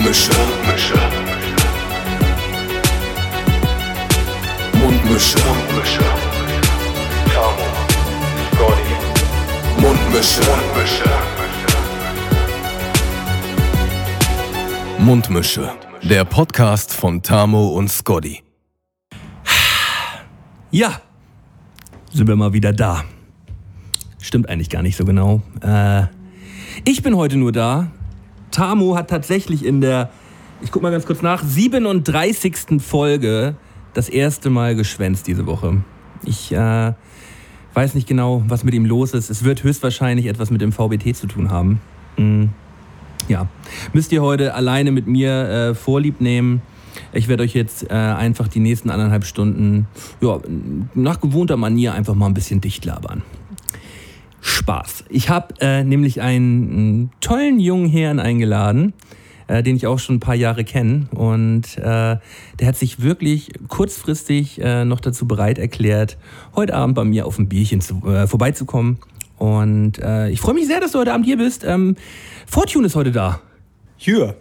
Mundmische. Mundmische. Mundmische. Tamo. Scotty. Mundmische. Mundmische. Mundmische. Der Podcast von Tamo und Scotty. Ja, sind wir mal wieder da. Stimmt eigentlich gar nicht so genau. Äh, ich bin heute nur da. Tamo hat tatsächlich in der, ich guck mal ganz kurz nach, 37. Folge das erste Mal geschwänzt diese Woche. Ich äh, weiß nicht genau, was mit ihm los ist. Es wird höchstwahrscheinlich etwas mit dem VBT zu tun haben. Hm. Ja, müsst ihr heute alleine mit mir äh, Vorlieb nehmen. Ich werde euch jetzt äh, einfach die nächsten anderthalb Stunden ja, nach gewohnter Manier einfach mal ein bisschen dicht labern. Spaß. Ich habe äh, nämlich einen, tollen jungen Herrn eingeladen, äh, den ich auch schon ein paar Jahre kenne. Und äh, der hat sich wirklich kurzfristig äh, noch dazu bereit erklärt, heute Abend bei mir auf ein Bierchen zu, äh, vorbeizukommen. Und äh, ich freue mich sehr, dass du heute Abend hier bist. Ähm, Fortune ist heute da. Hier.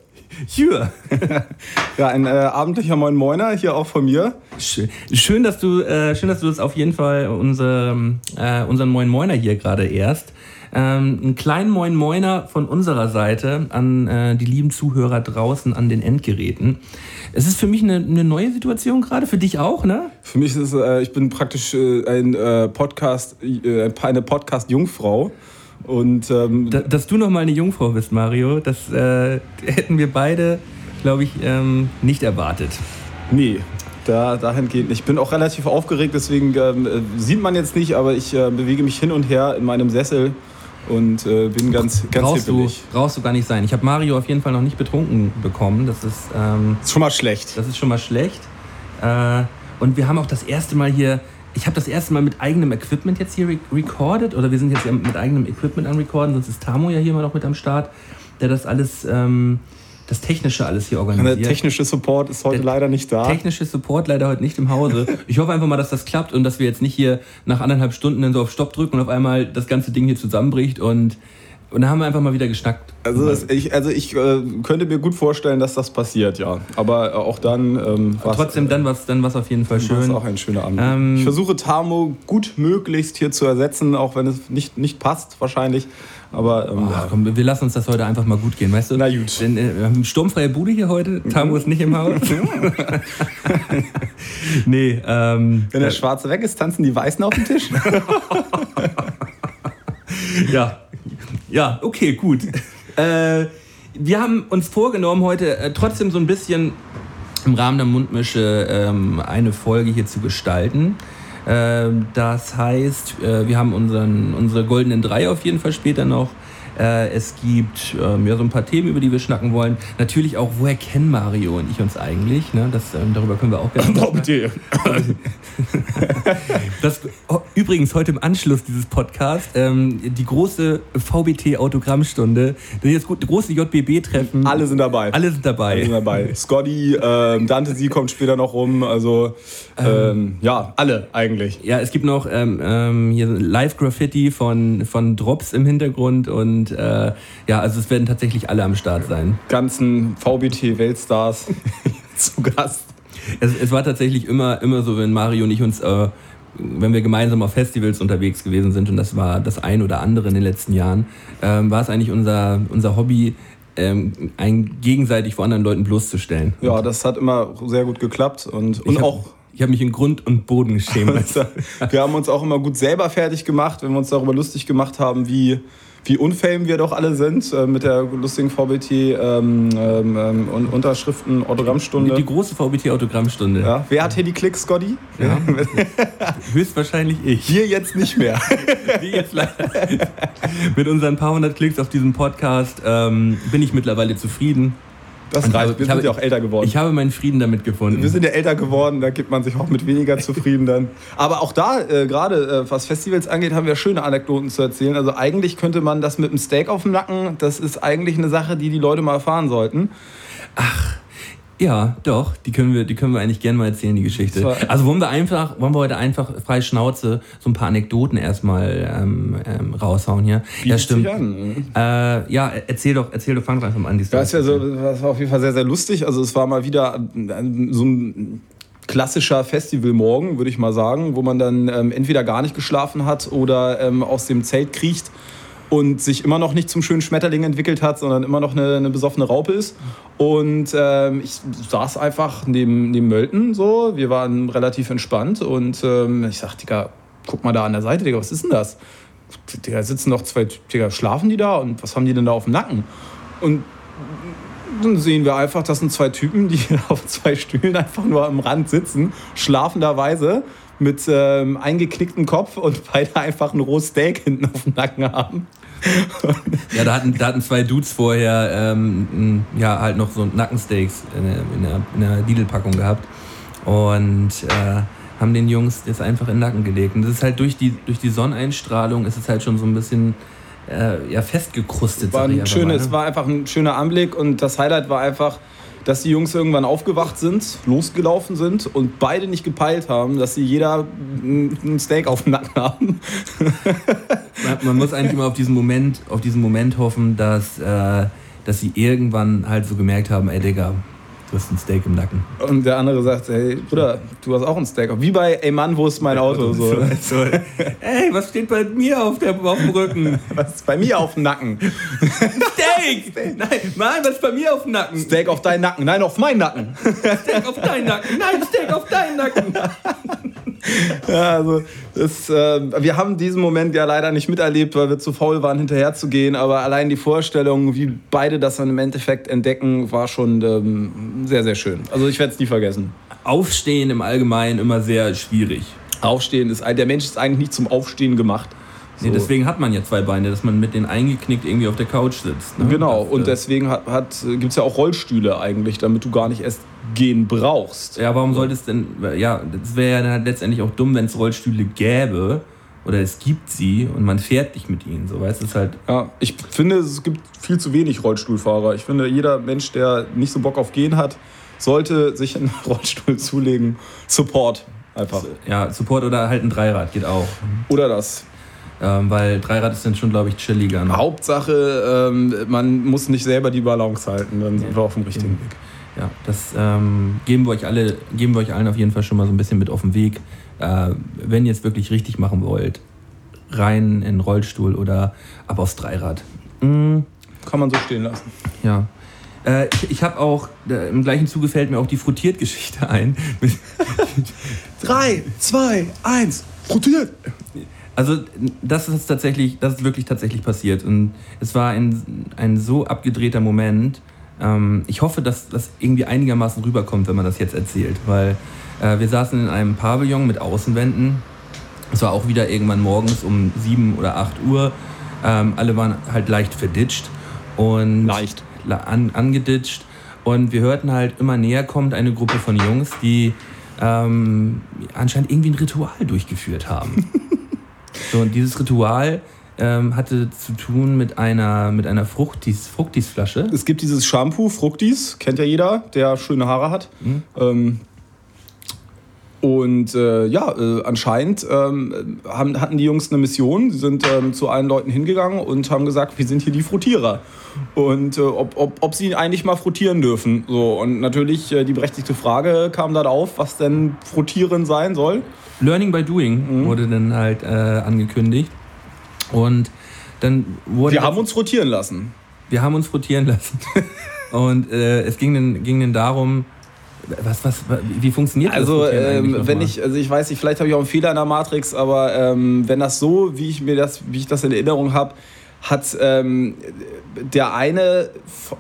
Hier. ja, ein äh, abendlicher Moin Moiner hier auch von mir. Schön, schön dass du, äh, schön, dass du das auf jeden Fall unser, äh, unseren Moin Moiner hier gerade erst. Ähm, einen kleinen Moin Moiner von unserer Seite an äh, die lieben Zuhörer draußen an den Endgeräten. Es ist für mich eine, eine neue Situation gerade, für dich auch, ne? Für mich ist es, äh, ich bin praktisch äh, ein äh, Podcast, äh, eine Podcast-Jungfrau. Und, ähm, da, dass du noch mal eine Jungfrau bist, Mario, das äh, hätten wir beide, glaube ich, ähm, nicht erwartet. Nee, da, dahingehend nicht. Ich bin auch relativ aufgeregt, deswegen ähm, sieht man jetzt nicht, aber ich äh, bewege mich hin und her in meinem Sessel und äh, bin ganz, ganz brauchst Du, brauchst du gar nicht sein. Ich habe Mario auf jeden Fall noch nicht betrunken bekommen. Das ist, ähm, das ist schon mal schlecht. Das ist schon mal schlecht. Äh, und wir haben auch das erste Mal hier ich habe das erste Mal mit eigenem Equipment jetzt hier re recorded oder wir sind jetzt mit eigenem Equipment am Recorden, sonst ist Tamo ja hier immer noch mit am Start, der das alles, ähm, das Technische alles hier organisiert. Der technische Support ist heute der leider nicht da. Technische Support leider heute nicht im Hause. Ich hoffe einfach mal, dass das klappt und dass wir jetzt nicht hier nach anderthalb Stunden dann so auf Stopp drücken und auf einmal das ganze Ding hier zusammenbricht und und da haben wir einfach mal wieder geschnackt. Also, das, ich, also ich äh, könnte mir gut vorstellen, dass das passiert, ja. Aber äh, auch dann. Ähm, trotzdem dann was, dann was auf jeden Fall schön. Das ist auch ein schöner Abend. Ähm, ich versuche Tamo gut möglichst hier zu ersetzen, auch wenn es nicht, nicht passt wahrscheinlich. Aber ähm, oh, komm, wir lassen uns das heute einfach mal gut gehen, weißt du? Na gut. Denn, äh, wir haben sturmfreie Bude hier heute. Tamo ist nicht im Haus. nee. Ähm, wenn der Schwarze weg ist, tanzen die Weißen auf dem Tisch. ja. Ja, okay, gut. äh, wir haben uns vorgenommen, heute äh, trotzdem so ein bisschen im Rahmen der Mundmische ähm, eine Folge hier zu gestalten. Ähm, das heißt, äh, wir haben unseren, unsere goldenen drei auf jeden Fall später noch. Äh, es gibt ähm, ja so ein paar Themen, über die wir schnacken wollen. Natürlich auch, woher kennen Mario und ich uns eigentlich? Ne? Das, ähm, darüber können wir auch gerne sprechen. das, oh, übrigens, heute im Anschluss dieses Podcasts, ähm, die große VBT-Autogrammstunde, das große JBB-Treffen. Alle sind dabei. Alle sind dabei. Alle sind dabei. Scotty, ähm, Dante, sie kommt später noch rum. Also, ähm, ähm, ja, alle eigentlich. Ja, es gibt noch ähm, hier Live-Graffiti von, von Drops im Hintergrund und äh, ja, also es werden tatsächlich alle am Start sein. Ganzen VBT-Weltstars zu Gast. Es, es, war tatsächlich immer, immer so, wenn Mario und ich uns, äh, wenn wir gemeinsam auf Festivals unterwegs gewesen sind, und das war das ein oder andere in den letzten Jahren, ähm, war es eigentlich unser, unser Hobby, ähm, einen gegenseitig vor anderen Leuten bloßzustellen. Ja, das hat immer sehr gut geklappt und, und hab, auch ich habe mich in Grund und Boden geschämt. wir haben uns auch immer gut selber fertig gemacht, wenn wir uns darüber lustig gemacht haben, wie wie unfame wir doch alle sind äh, mit der lustigen VBT ähm, ähm, Unterschriften Autogrammstunde. Die, die große VBT Autogrammstunde. Ja. Wer hat hier die Klicks, Scotty? Ja. Höchstwahrscheinlich ich. Wir jetzt nicht mehr. wir jetzt leider. mit unseren paar hundert Klicks auf diesem Podcast ähm, bin ich mittlerweile zufrieden. Das reicht. Wir sind habe, ja auch älter geworden. Ich habe meinen Frieden damit gefunden. Wir sind ja älter geworden, da gibt man sich auch mit weniger zufrieden dann. Aber auch da, äh, gerade äh, was Festivals angeht, haben wir schöne Anekdoten zu erzählen. Also eigentlich könnte man das mit einem Steak auf dem Nacken, das ist eigentlich eine Sache, die die Leute mal erfahren sollten. Ach, Ja, doch, die können wir, die können wir eigentlich gerne mal erzählen, die Geschichte. Also wollen wir einfach, wollen wir heute einfach frei Schnauze so ein paar Anekdoten erstmal ähm, ähm, raushauen hier. Bietet ja, stimmt. an. Äh, ja, erzähl doch, erzähl doch, fang doch einfach mal an. Die Das, ja so, das war auf jeden Fall sehr, sehr lustig. Also es war mal wieder so ein klassischer Festivalmorgen, würde ich mal sagen, wo man dann ähm, entweder gar nicht geschlafen hat oder ähm, aus dem Zelt kriecht und sich immer noch nicht zum schönen Schmetterling entwickelt hat, sondern immer noch eine, eine besoffene Raupe ist. Und ähm, ich saß einfach neben, neben Mölten so. Wir waren relativ entspannt und ähm, ich sagte, Digga, guck mal da an der Seite, Digga, was ist denn das? Digga, sitzen noch zwei, Digga, schlafen die da und was haben die denn da auf dem Nacken? Und dann sehen wir einfach, das sind zwei Typen, die auf zwei Stühlen einfach nur am Rand sitzen, schlafenderweise mit ähm, eingeknicktem Kopf und beide einfach ein rohes Steak hinten auf dem Nacken haben. Ja, da hatten, da hatten zwei Dudes vorher ähm, ja, halt noch so Nackensteaks in der, in der, Lidl-Packung gehabt und äh, haben den Jungs das einfach in den Nacken gelegt. Und das ist halt durch die, durch die Sonneneinstrahlung ist es halt schon so ein bisschen äh, ja, festgekrustet. War ein schönes, mal, es ne? war einfach ein schöner Anblick und das Highlight war einfach, dass die Jungs irgendwann aufgewacht sind, losgelaufen sind und beide nicht gepeilt haben, dass sie jeder ein Steak auf dem Nacken haben. man, man muss eigentlich immer auf diesen Moment, auf diesen Moment hoffen, dass, äh, dass sie irgendwann halt so gemerkt haben, ey Digga, du hast ein Steak im Nacken. Und der andere sagt, hey Bruder, du hast auch ein Steak. Wie bei, ey Mann, wo ist mein Auto? So. So, ey, was steht bei mir auf, der, auf dem Rücken? Was ist bei mir auf dem Nacken? Steak! Nein, Mann, was ist bei mir auf dem Nacken? Steak auf deinen Nacken. Nein, auf meinen Nacken. Steak auf deinen Nacken. Nein, Steak auf deinen Nacken. Ja, also das, äh, wir haben diesen Moment ja leider nicht miterlebt, weil wir zu faul waren, hinterher zu gehen. Aber allein die Vorstellung, wie beide das dann im Endeffekt entdecken, war schon ähm, sehr, sehr schön. Also ich werde es nie vergessen. Aufstehen im Allgemeinen immer sehr schwierig. Aufstehen ist, der Mensch ist eigentlich nicht zum Aufstehen gemacht. Nee, So. deswegen hat man ja zwei Beine, dass man mit denen eingeknickt irgendwie auf der Couch sitzt. Ne? Genau, Das, und äh, deswegen hat, hat, gibt es ja auch Rollstühle eigentlich, damit du gar nicht erst gehen brauchst. Ja, warum sollte es denn, ja, das wäre ja dann halt letztendlich auch dumm, wenn es Rollstühle gäbe oder es gibt sie und man fährt nicht mit ihnen, so weißt ist halt, Ja, ich finde, es gibt viel zu wenig Rollstuhlfahrer. Ich finde, jeder Mensch, der nicht so Bock auf Gehen hat, sollte sich einen Rollstuhl zulegen. Support einfach. ja, Support oder halt ein Dreirad geht auch, Oder das. ähm, weil Dreirad ist dann schon, glaube ich, chilliger. Ne? Hauptsache, ähm, man muss nicht selber die Balance halten, dann sind wir auf dem richtigen Weg. Ja, das ähm, geben wir euch alle, geben wir euch allen auf jeden Fall schon mal so ein bisschen mit auf den Weg. Äh, wenn ihr es wirklich richtig machen wollt, rein in den Rollstuhl oder ab aufs Dreirad. Mm, Kann man so stehen lassen. ja. Äh, ich ich habe auch, äh, im gleichen Zuge fällt mir auch die Frotiert-Geschichte ein. Drei, zwei, eins, rotiert! Also das ist tatsächlich, das ist wirklich tatsächlich passiert und es war ein, ein so abgedrehter Moment. Ähm, ich hoffe, dass das irgendwie einigermaßen rüberkommt, wenn man das jetzt erzählt, weil äh, wir saßen in einem Pavillon mit Außenwänden. Es war auch wieder irgendwann morgens um 7 oder 8 Uhr. Ähm, alle waren halt leicht verditscht und Leicht. an, angeditscht und wir hörten halt immer näher kommt eine Gruppe von Jungs, die ähm, anscheinend irgendwie ein Ritual durchgeführt haben. So, und dieses Ritual ähm, hatte zu tun mit einer, mit einer Fruchtis, Fruchtisflasche. Es gibt dieses Shampoo, Fructis, kennt ja jeder, der schöne Haare hat. Mhm. Ähm, und äh, ja, äh, anscheinend ähm, haben, hatten die Jungs eine Mission. Sie sind ähm, zu allen Leuten hingegangen und haben gesagt, wir sind hier die Frottierer. Und äh, ob, ob, ob sie eigentlich mal frottieren dürfen. So, und natürlich äh, die berechtigte Frage kam dann auf, was denn Frottieren sein soll. Learning by Doing Mhm. wurde dann halt äh, angekündigt. Und dann wurde. Wir haben uns frottieren lassen. wir haben uns frotieren lassen. und äh, es ging dann, ging dann darum, was, was, wie funktioniert Also, das? Ähm, wenn ich, also ich weiß nicht, vielleicht habe ich auch einen Fehler in der Matrix, aber ähm, wenn das so, wie ich mir das, wie ich das in Erinnerung habe, hat ähm, der eine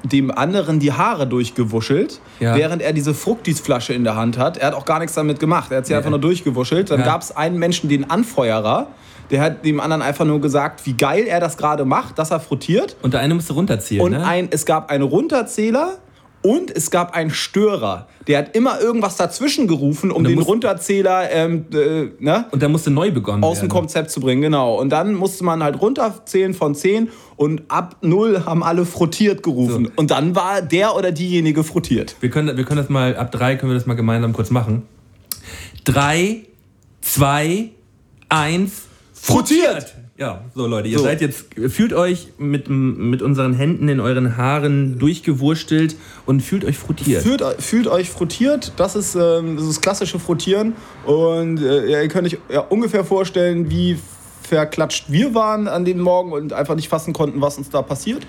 dem anderen die Haare durchgewuschelt, Ja. während er diese Fructisflasche in der Hand hat. Er hat auch gar nichts damit gemacht. Er hat sie Nee. einfach nur durchgewuschelt. Dann Ja. gab es einen Menschen, den Anfeuerer, der hat dem anderen einfach nur gesagt, wie geil er das gerade macht, dass er frottiert. Und der eine musste runterzählen, Und ne? ein, es gab einen Runterzähler Und es gab einen Störer, der hat immer irgendwas dazwischen gerufen, um den muss- Runterzähler ähm, äh, ne, Und da musste neu begonnen aus dem werden. Konzept zu bringen. Genau. Und dann musste man halt runterzählen von 10 und ab 0 haben alle frottiert gerufen. So. Und dann war der oder diejenige frottiert. Wir können, wir können das mal, ab drei können wir das mal gemeinsam kurz machen. Drei, zwei, eins, Frottiert! Ja, so Leute, ihr So. seid jetzt, fühlt euch mit, mit unseren Händen in euren Haaren durchgewurstelt und fühlt euch frottiert. Fühlt, fühlt euch frottiert, das ist ähm, das, ist das klassische Frottieren. Und äh, ihr könnt euch ja, ungefähr vorstellen, wie verklatscht wir waren an dem Morgen und einfach nicht fassen konnten, was uns da passiert.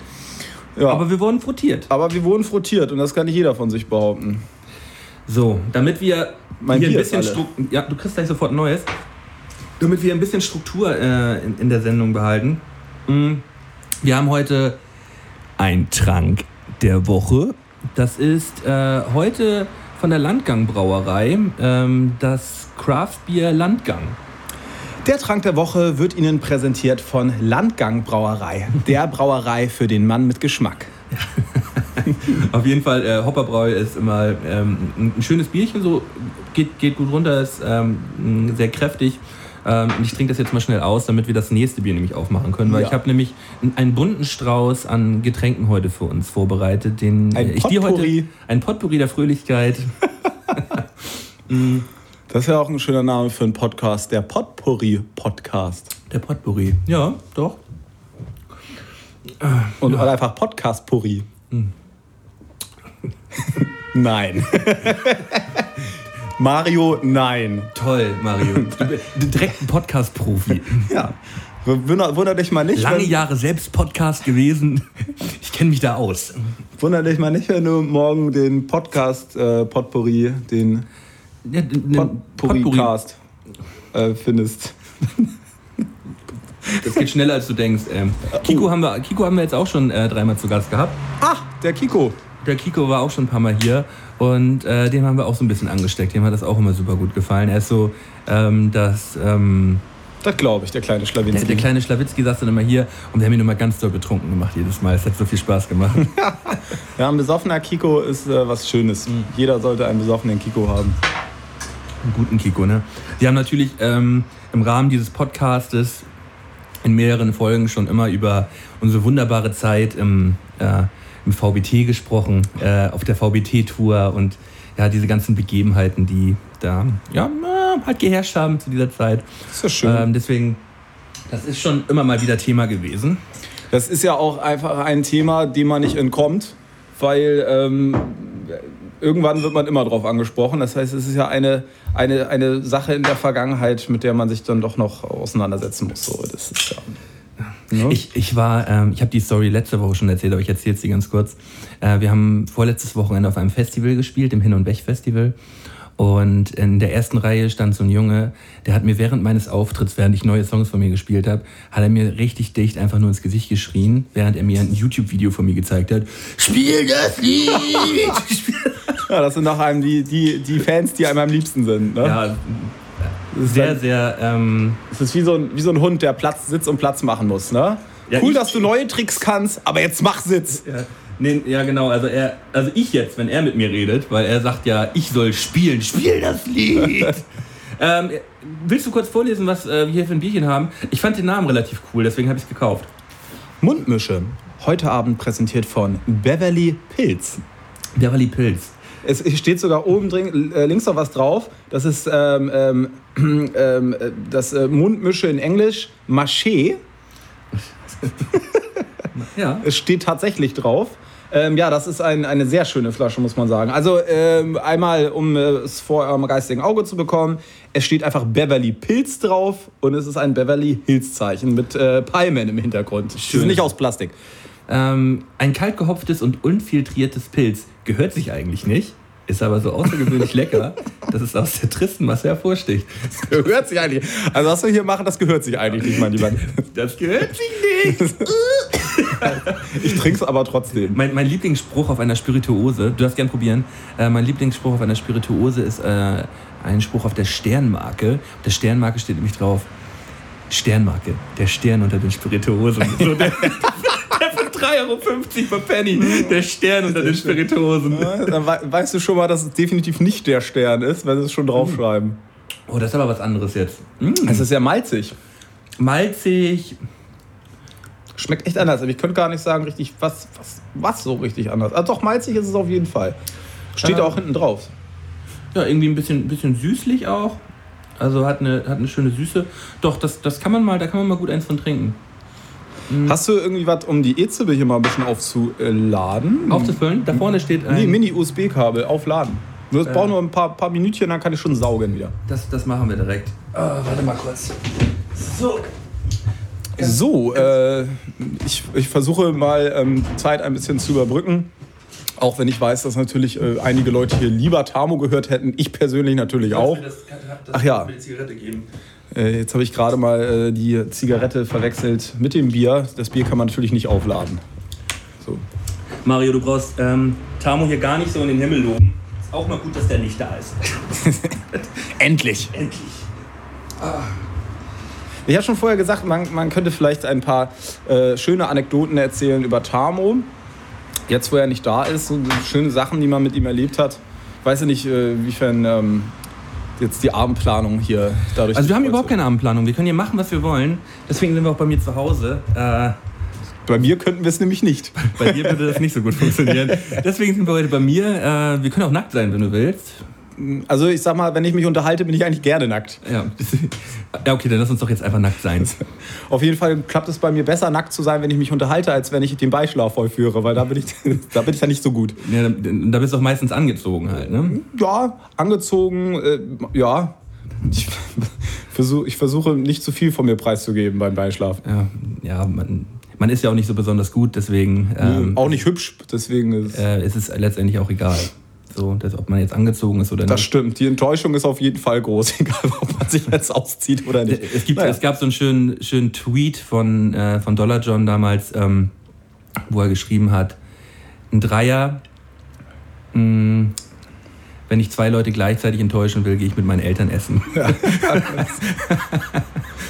Ja. Aber wir wurden frottiert. Aber wir wurden frottiert und das kann nicht jeder von sich behaupten. So, damit wir Mein hier ein Bier ist bisschen. Ja, du kriegst gleich sofort ein neues. Damit wir ein bisschen Struktur äh, in, in der Sendung behalten. Mm, Wir haben heute ein Trank der Woche. Das ist äh, heute von der Landgang Brauerei ähm, das Craftbier Landgang. Der Trank der Woche wird Ihnen präsentiert von Landgang Brauerei, der Brauerei für den Mann mit Geschmack. Auf jeden Fall, äh, Hopperbräu ist immer ähm, ein, ein schönes Bierchen, so geht, geht gut runter, ist ähm, sehr kräftig. Ähm, und ich trinke das jetzt mal schnell aus, damit wir das nächste Bier nämlich aufmachen können, weil Ja. ich habe nämlich einen, bunten Strauß an Getränken heute für uns vorbereitet, den Ein äh, ich dir heute Potpourri. ein Potpourri der Fröhlichkeit. Das ist ja auch ein schöner Name für einen Podcast, der Potpourri-Podcast. Der Potpourri. Ja, doch. Und oder einfach Podcast-Purri. nein. Mario, nein. Toll, Mario. Direkt ein Podcast-Profi. Ja. Wunder, wunder dich mal nicht, Lange wenn, Jahre selbst Podcast gewesen. Ich kenne mich da aus. wunder dich mal nicht, wenn du morgen den Podcast äh, Potpourri, den Ja, Potpourri-Cast äh, findest. Das geht schneller, als du denkst. Ähm, Kiko, haben wir, Kiko haben wir jetzt auch schon äh, dreimal zu Gast gehabt. Ah, der Kiko. Der Kiko war auch schon ein paar Mal hier und äh, dem haben wir auch so ein bisschen angesteckt. Dem hat das auch immer super gut gefallen. Er ist so, ähm, das, ähm, Das glaube ich, der kleine der, Schlawinski. der kleine Schlawitzki saß dann immer hier und wir haben ihn immer ganz doll betrunken gemacht jedes Mal. Es hat so viel Spaß gemacht. Ja, ein besoffener Kiko ist äh, was Schönes. Jeder sollte einen besoffenen Kiko haben. Einen guten Kiko, ne? Wir haben natürlich ähm, im Rahmen dieses Podcastes in mehreren Folgen schon immer über unsere wunderbare Zeit im, äh, im VBT gesprochen, äh, auf der VBT-Tour und ja, diese ganzen Begebenheiten, die da ja, äh, halt geherrscht haben zu dieser Zeit. Das ist ja schön. Ähm, deswegen, das ist schon immer mal wieder Thema gewesen. Das ist ja auch einfach ein Thema, dem man nicht entkommt, weil ähm, irgendwann wird man immer drauf angesprochen. Das heißt, es ist ja eine, eine, eine Sache in der Vergangenheit, mit der man sich dann doch noch auseinandersetzen muss. So, das ist ja, ne? Ich, ich war, ähm, ich habe die Story letzte Woche schon erzählt, aber ich erzähle sie ganz kurz. Äh, wir haben vorletztes Wochenende auf einem Festival gespielt, im Hin- und Weg-Festival. Und in der ersten Reihe stand so ein Junge, der hat mir während meines Auftritts, während ich neue Songs von mir gespielt habe, hat er mir richtig dicht einfach nur ins Gesicht geschrien, während er mir ein YouTube-Video von mir gezeigt hat. Spiel das Lied! ja, das sind nach einem die, die, die Fans, die einem am liebsten sind. Ne? ja, sehr, sehr, ähm, Es ist wie so, ein, wie so ein Hund, der Platz, Sitz und Platz machen muss. Ne? Ja, cool, ich- dass du neue Tricks kannst, aber jetzt mach Sitz. Ja, nee, ja genau. Also er, also ich jetzt, wenn er mit mir redet, weil er sagt ja, ich soll spielen, spiel das Lied. ähm, willst du kurz vorlesen, was äh, wir hier für ein Bierchen haben? Ich fand den Namen relativ cool, deswegen habe ich es gekauft. Mundmische. Heute Abend präsentiert von Beverly Pilz. Beverly Pilz. Es steht sogar oben drin, äh, links noch was drauf. Das ist ähm, ähm, ähm, äh, das äh, Mundmische in Englisch, Maché. Ja. Es steht tatsächlich drauf. Ähm, ja, das ist ein, eine sehr schöne Flasche, muss man sagen. Also ähm, einmal, um äh, es vor eurem geistigen Auge zu bekommen, es steht einfach Beverly Pilz drauf und es ist ein Beverly Hills Zeichen mit äh, Palmen im Hintergrund. Die Schön. sind nicht aus Plastik. Ähm, ein kalt gehopftes und unfiltriertes Pilz gehört sich eigentlich nicht, ist aber so außergewöhnlich lecker, dass es aus der tristen Masse hervorsticht. Gehört sich eigentlich. Also was wir hier machen, das gehört sich eigentlich nicht, mein Lieber. Das gehört sich nicht. Ich trink's aber trotzdem. Mein, mein Lieblingsspruch auf einer Spirituose, du darfst gern probieren, äh, mein Lieblingsspruch auf einer Spirituose ist äh, ein Spruch auf der Sternmarke. Auf der Sternmarke steht nämlich drauf, Sternmarke, der Stern unter den Spirituosen. So, der, der 3,50 Euro für Penny. Der Stern unter den Spirituosen. Ja, dann wei- weißt du schon mal, dass es definitiv nicht der Stern ist, wenn sie es schon draufschreiben. Oh, das ist aber was anderes jetzt. Mm. Es ist sehr malzig. Malzig. Schmeckt echt anders, aber ich könnte gar nicht sagen, richtig, was, was, was so richtig anders. Also doch, malzig ist es auf jeden Fall. Steht Ja. auch hinten drauf. Ja, irgendwie ein bisschen, bisschen süßlich auch. Also hat eine, hat eine schöne Süße. Doch, das, das kann man mal, da kann man mal gut eins von trinken. Hast du irgendwie was, um die E-Zibbe hier mal ein bisschen aufzuladen? Aufzufüllen? Da vorne steht ein. Nee, Mini-USB-Kabel, aufladen. Nur es braucht nur ein paar, paar Minütchen, dann kann ich schon saugen wieder. Das, das machen wir direkt. Ah, warte mal kurz. So. So, äh, ich, ich versuche mal ähm, Zeit ein bisschen zu überbrücken. Auch wenn ich weiß, dass natürlich äh, einige Leute hier lieber Tamo gehört hätten. Ich persönlich natürlich auch. Ach ja. Die Zigarette geben. Äh, jetzt habe ich gerade mal äh, die Zigarette verwechselt mit dem Bier. Das Bier kann man natürlich nicht aufladen. So. Mario, du brauchst ähm, Tamo hier gar nicht so in den Himmel loben. Ist auch mal gut, dass der nicht da ist. Endlich! Endlich. Ich habe schon vorher gesagt, man, man könnte vielleicht ein paar äh, schöne Anekdoten erzählen über Tamo. Jetzt, wo er nicht da ist, so schöne Sachen, die man mit ihm erlebt hat. Ich weiß ja nicht, äh, inwiefern ähm, jetzt die Abendplanung hier dadurch. Also wir haben überhaupt keine Abendplanung. Wir können hier machen, was wir wollen. Deswegen sind wir auch bei mir zu Hause. Äh, Bei mir könnten wir es nämlich nicht. bei dir würde das nicht so gut funktionieren. Deswegen sind wir heute bei mir. Äh, wir können auch nackt sein, wenn du willst. Also ich sag mal, wenn ich mich unterhalte, bin ich eigentlich gerne nackt. Ja. ja, okay, dann lass uns doch jetzt einfach nackt sein. Auf jeden Fall klappt es bei mir besser, nackt zu sein, wenn ich mich unterhalte, als wenn ich den Beischlaf vollführe, weil da bin ich, da bin ich ja nicht so gut. Ja, da bist du auch meistens angezogen halt, ne? Ja, angezogen, äh, ja. Ich, versuch, ich versuche nicht zu viel von mir preiszugeben beim Beischlaf. Ja, ja man, man ist ja auch nicht so besonders gut, deswegen ähm, auch nicht hübsch, deswegen ist. äh, ist es letztendlich auch egal. So, dass, ob man jetzt angezogen ist oder das nicht. stimmt, die Enttäuschung ist auf jeden Fall groß, egal ob man sich jetzt auszieht oder nicht. Es, gibt, Naja. es gab so einen schönen, schönen Tweet von, äh, von Dollar John damals, ähm, wo er geschrieben hat, ein Dreier, mh, wenn ich zwei Leute gleichzeitig enttäuschen will, gehe ich mit meinen Eltern essen. Ja,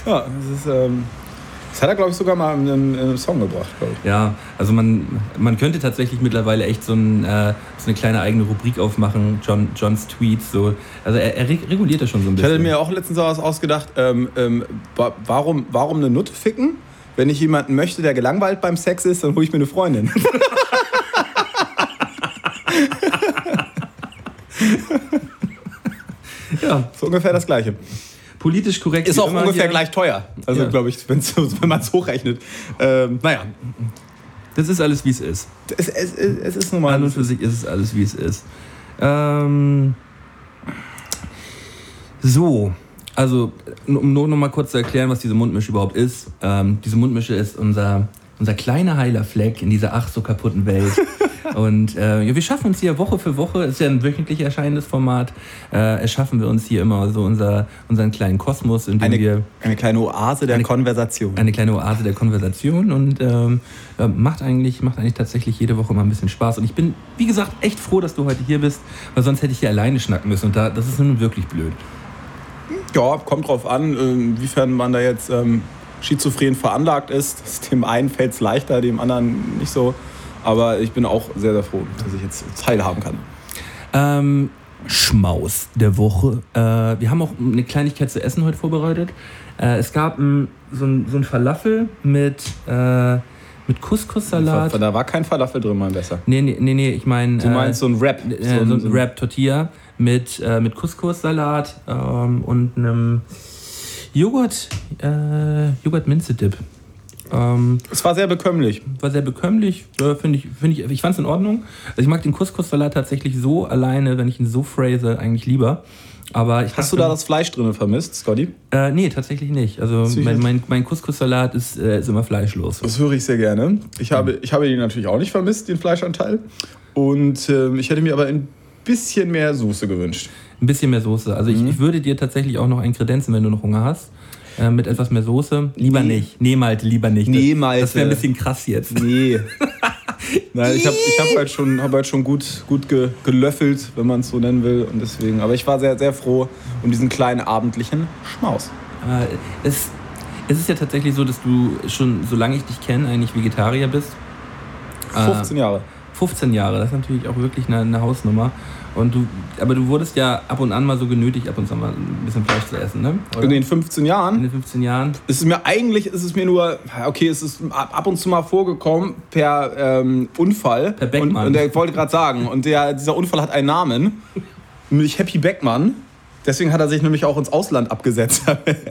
das, ist, ähm, das hat er, glaube ich, sogar mal in einem, in einem Song gebracht, ich. Ja, also man, man könnte tatsächlich mittlerweile echt so, ein, äh, so eine kleine eigene Rubrik aufmachen, John, Johns Tweets. So. Also er, er reg- reguliert das schon so ein Ich bisschen. hatte mir auch letztens was ausgedacht, ähm, ähm, wa- warum, warum eine Nutte ficken? Wenn ich jemanden möchte, der gelangweilt beim Sex ist, dann hole ich mir eine Freundin. ja, so ungefähr das Gleiche. Politisch korrekt. Ist auch ungefähr gleich teuer. Also, Ja. glaube ich, wenn man es hochrechnet. Ähm, naja, Das ist alles, wie es ist. es, es, es ist nun mal. An und für sich ist es alles, wie es ist. Ähm, so, also um nur noch mal kurz zu erklären, was diese Mundmische überhaupt ist. Ähm, diese Mundmische ist unser, unser kleiner heiler Fleck in dieser ach so kaputten Welt. Und äh, wir schaffen uns hier Woche für Woche, ist ja ein wöchentlich erscheinendes Format, äh, erschaffen wir uns hier immer so unser, unseren kleinen Kosmos, in dem wir eine, eine kleine Oase der Eine- Konversation. eine kleine Oase der Konversation und ähm, ja, macht, eigentlich, macht eigentlich tatsächlich jede Woche mal ein bisschen Spaß. Und ich bin, wie gesagt, echt froh, dass du heute hier bist, weil sonst hätte ich hier alleine schnacken müssen und da, das ist nun wirklich blöd. Ja, kommt drauf an, inwiefern man da jetzt ähm, schizophren veranlagt ist. Dem einen fällt es leichter, dem anderen nicht so. Aber ich bin auch sehr, sehr froh, dass ich jetzt teilhaben kann. Ähm, Schmaus der Woche. Äh, wir haben auch eine Kleinigkeit zu essen heute vorbereitet. Äh, es gab ein, so, ein, so ein Falafel mit, äh, mit Couscous-Salat. Da war kein Falafel drin, mein Besser. Nee, nee, nee, nee ich meine. Du meinst so ein Wrap. äh, so ein Wrap-Tortilla mit, äh, mit Couscous-Salat ähm, und einem Joghurt, äh, Joghurt-Minze-Dip. Ähm, Es war sehr bekömmlich. war sehr bekömmlich, äh, finde ich, find ich, ich fand es in Ordnung. Also ich mag den Couscous-Salat tatsächlich so alleine, wenn ich ihn so phrase, eigentlich lieber. Aber ich Hast du dachte- da das Fleisch drin vermisst, Scotty? Äh, nee, tatsächlich nicht. Also Sicher? mein, mein, mein Couscous-Salat ist, äh, ist immer fleischlos. Das höre ich sehr gerne. Ich habe, ich habe ihn natürlich auch nicht vermisst, den Fleischanteil. Und ähm, ich hätte mir aber ein bisschen mehr Soße gewünscht. Ein bisschen mehr Soße. Also Mhm. ich, ich würde dir tatsächlich auch noch ein kredenzen, wenn du noch Hunger hast. Äh, mit etwas mehr Soße. Lieber Nee. nicht. Nee, Malte, lieber nicht. Nee, Das- Malte. Das wäre ein bisschen krass jetzt. Nee. Nein, ich habe ich hab halt schon, hab halt schon gut, gut ge, gelöffelt, wenn man es so nennen will. Und deswegen, aber ich war sehr, sehr froh um diesen kleinen abendlichen Schmaus. Äh, es, es ist ja tatsächlich so, dass du schon, solange ich dich kenne, eigentlich Vegetarier bist. 15 Jahre. 15 Jahre, das ist natürlich auch wirklich eine, eine Hausnummer. Und du, aber du wurdest ja ab und an mal so genötigt, ab und zu mal ein bisschen Fleisch zu essen, ne? Oder? In den 15 In Jahren den 15 Jahren. ist es mir eigentlich, ist es mir nur, okay, es ist ab und zu mal vorgekommen per ähm, Unfall. Per Beckmann. Und, und der wollte gerade sagen, und der, dieser Unfall hat einen Namen, nämlich Happy Beckmann. Deswegen hat er sich nämlich auch ins Ausland abgesetzt,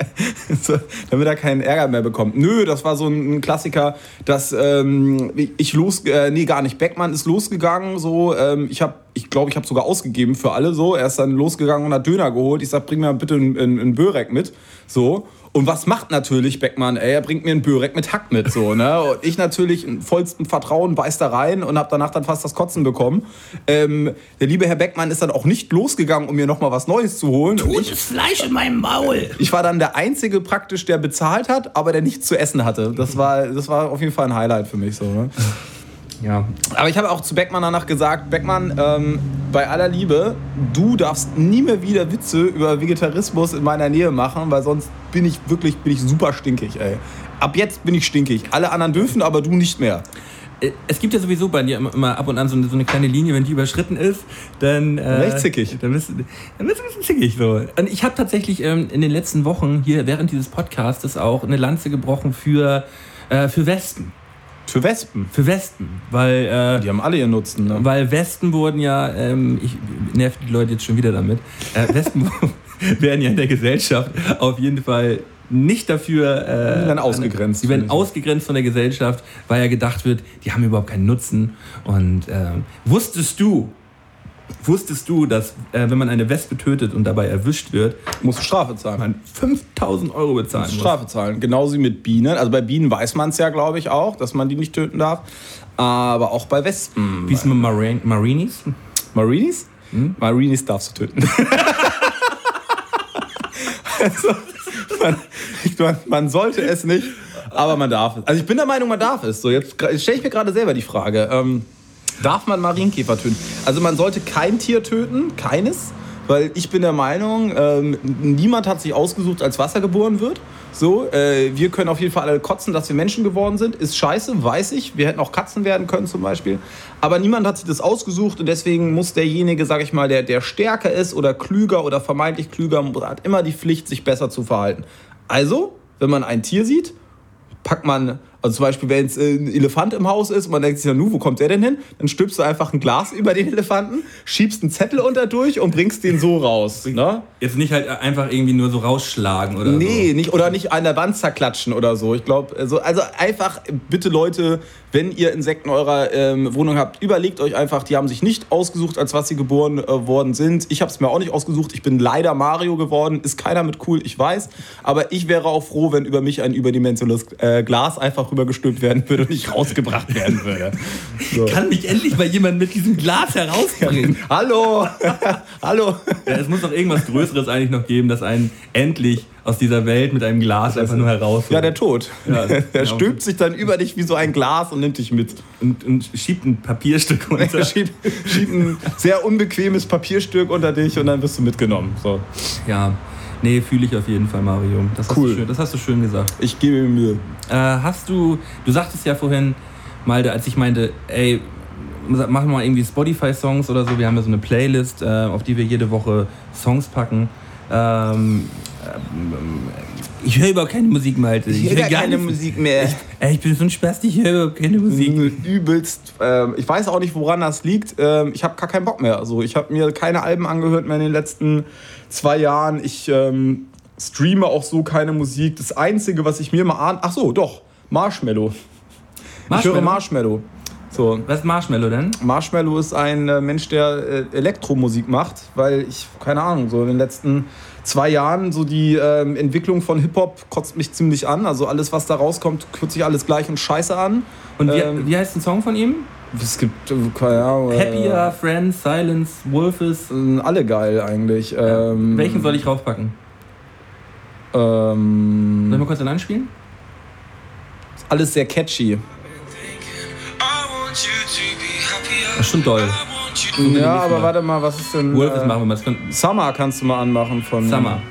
so, damit er keinen Ärger mehr bekommt. Nö, das war so ein Klassiker, dass ähm, ich los, äh, nee, gar nicht. Beckmann ist losgegangen, so, ähm, ich habe, ich glaube, ich habe sogar ausgegeben für alle, so. Er ist dann losgegangen und hat Döner geholt. Ich sag, bring mir bitte einen, einen, einen Börek mit, so. Und was macht natürlich Beckmann? Ey, er bringt mir einen Börek mit Hack mit, so, ne? Und ich natürlich in vollstem Vertrauen beiß da rein und habe danach dann fast das Kotzen bekommen. Ähm, der liebe Herr Beckmann ist dann auch nicht losgegangen, um mir nochmal was Neues zu holen. Und ich, Fleisch in meinem Maul! ich war dann der Einzige praktisch, der bezahlt hat, aber der nichts zu essen hatte. Das war, das war auf jeden Fall ein Highlight für mich, so, ne? Ja. Aber ich habe auch zu Beckmann danach gesagt, Beckmann, ähm, bei aller Liebe, du darfst nie mehr wieder Witze über Vegetarismus in meiner Nähe machen, weil sonst bin ich wirklich, bin ich super stinkig, ey. Ab jetzt bin ich stinkig. Alle anderen dürfen, aber du nicht mehr. Äh, Es gibt ja sowieso bei dir immer, ab und an so eine, so eine kleine Linie, wenn die überschritten ist, dann. Äh, ich zickig. Dann bist, du- dann bist du ein bisschen zickig so. Und ich habe tatsächlich ähm, in den letzten Wochen hier während dieses Podcasts auch eine Lanze gebrochen für, äh, für Wespen. Für Wespen. Für Wespen. Weil. Äh, Die haben alle ihren Nutzen, ne? Weil Wespen wurden ja, ähm, ich nerv die Leute jetzt schon wieder damit, äh, Wespen werden ja in der Gesellschaft auf jeden Fall nicht dafür. Äh, Die werden ausgegrenzt, Die werden ausgegrenzt von der Gesellschaft, weil ja gedacht wird, die haben überhaupt keinen Nutzen. Und ähm, wusstest du, wusstest du, dass äh, wenn man eine Wespe tötet und dabei erwischt wird, Musst du Strafe zahlen. man 5000 Euro bezahlen muss? Strafe zahlen. Genauso wie mit Bienen. Also bei Bienen weiß man es ja, glaube ich, auch, dass man die nicht töten darf. Aber auch bei Wespen. Wie ist es mit Marin Marinis? Marinis? Marinis darfst du töten. also, man, man, man sollte es nicht, aber man darf es. Also ich bin der Meinung, man darf es. So, jetzt stelle ich mir gerade selber die Frage. Ähm, darf man Marienkäfer töten? Also man sollte kein Tier töten, keines. Weil ich bin der Meinung, ähm, niemand hat sich ausgesucht, als Wasser geboren wird. So, äh, wir können auf jeden Fall alle kotzen, dass wir Menschen geworden sind. Ist scheiße, weiß ich. Wir hätten auch Katzen werden können zum Beispiel. Aber niemand hat sich das ausgesucht und deswegen muss derjenige, sag ich mal, der, der stärker ist oder klüger oder vermeintlich klüger, hat immer die Pflicht, sich besser zu verhalten. Also, wenn man ein Tier sieht, packt man, also zum Beispiel, wenn es ein Elefant im Haus ist und man denkt sich, ja, nu, wo kommt der denn hin? Dann stülpst du einfach ein Glas über den Elefanten, schiebst einen Zettel unter durch und bringst den so raus. Ne? Jetzt nicht halt einfach irgendwie nur so rausschlagen oder Nee, so. nicht, oder nicht an der Wand zerklatschen oder so. Ich glaube, also, also einfach, bitte Leute, wenn ihr Insekten in eurer ähm, Wohnung habt, überlegt euch einfach, die haben sich nicht ausgesucht, als was sie geboren äh, worden sind. Ich habe es mir auch nicht ausgesucht. Ich bin leider Mario geworden. Ist keiner mit cool, ich weiß. Aber ich wäre auch froh, wenn über mich ein überdimensionales äh, Glas einfach rübergestülpt werden würde und nicht rausgebracht werden würde. So. Kann mich endlich mal jemand mit diesem Glas herausbringen? Hallo! Hallo! Ja, es muss doch irgendwas Größeres eigentlich noch geben, das einen endlich aus dieser Welt mit einem Glas einfach nur herausholt. Ja, der Tod. Ja, der genau. stülpt sich dann über dich wie so ein Glas und nimmt dich mit. und, und schiebt ein Papierstück runter. Er schiebt, schiebt ein sehr unbequemes Papierstück unter dich und dann wirst du mitgenommen. So. Ja, nee, fühle ich auf jeden Fall, Mario. Das hast, Cool. du schön, das hast du schön gesagt. Ich gebe mir Mühe. Äh, hast du, du sagtest ja vorhin, Malte, als ich meinte, ey, machen wir mal irgendwie Spotify-Songs oder so, wir haben ja so eine Playlist, äh, auf die wir jede Woche Songs packen. Ähm, ähm, ich höre überhaupt keine Musik, Malte. Ich höre gar keine nicht- Musik mehr. Ey, ich bin so ein Spasti, ich höre überhaupt keine Musik. Übelst. Ähm, ich weiß auch nicht, woran das liegt. Ähm, ich habe gar keinen Bock mehr. Also ich habe mir keine Alben angehört mehr in den letzten zwei Jahren. Ich ähm, streame auch so keine Musik. Das Einzige, was ich mir mal ahne. Ach so, doch. Marshmallow. Ich höre Marshmallow. So. Was ist Marshmallow denn? Marshmallow ist ein äh, Mensch, der äh, Elektromusik macht, weil ich, keine Ahnung, so in den letzten zwei Jahren so die ähm, Entwicklung von Hip-Hop kotzt mich ziemlich an. Also alles, was da rauskommt, hört sich alles gleich und scheiße an. Und wie, Ähm, wie heißt ein Song von ihm? Es gibt, äh, keine Ahnung. Happier, Friends, Silence, Wolfes. Äh, alle geil eigentlich. Ähm, Welchen soll ich raufpacken? Ähm, Sollen wir kurz einen anspielen? alles sehr catchy. Das ist schon doll. Ja, aber warte mal, was ist denn. Wolfes äh, machen wir mal. Summer kannst du mal anmachen von. Summer.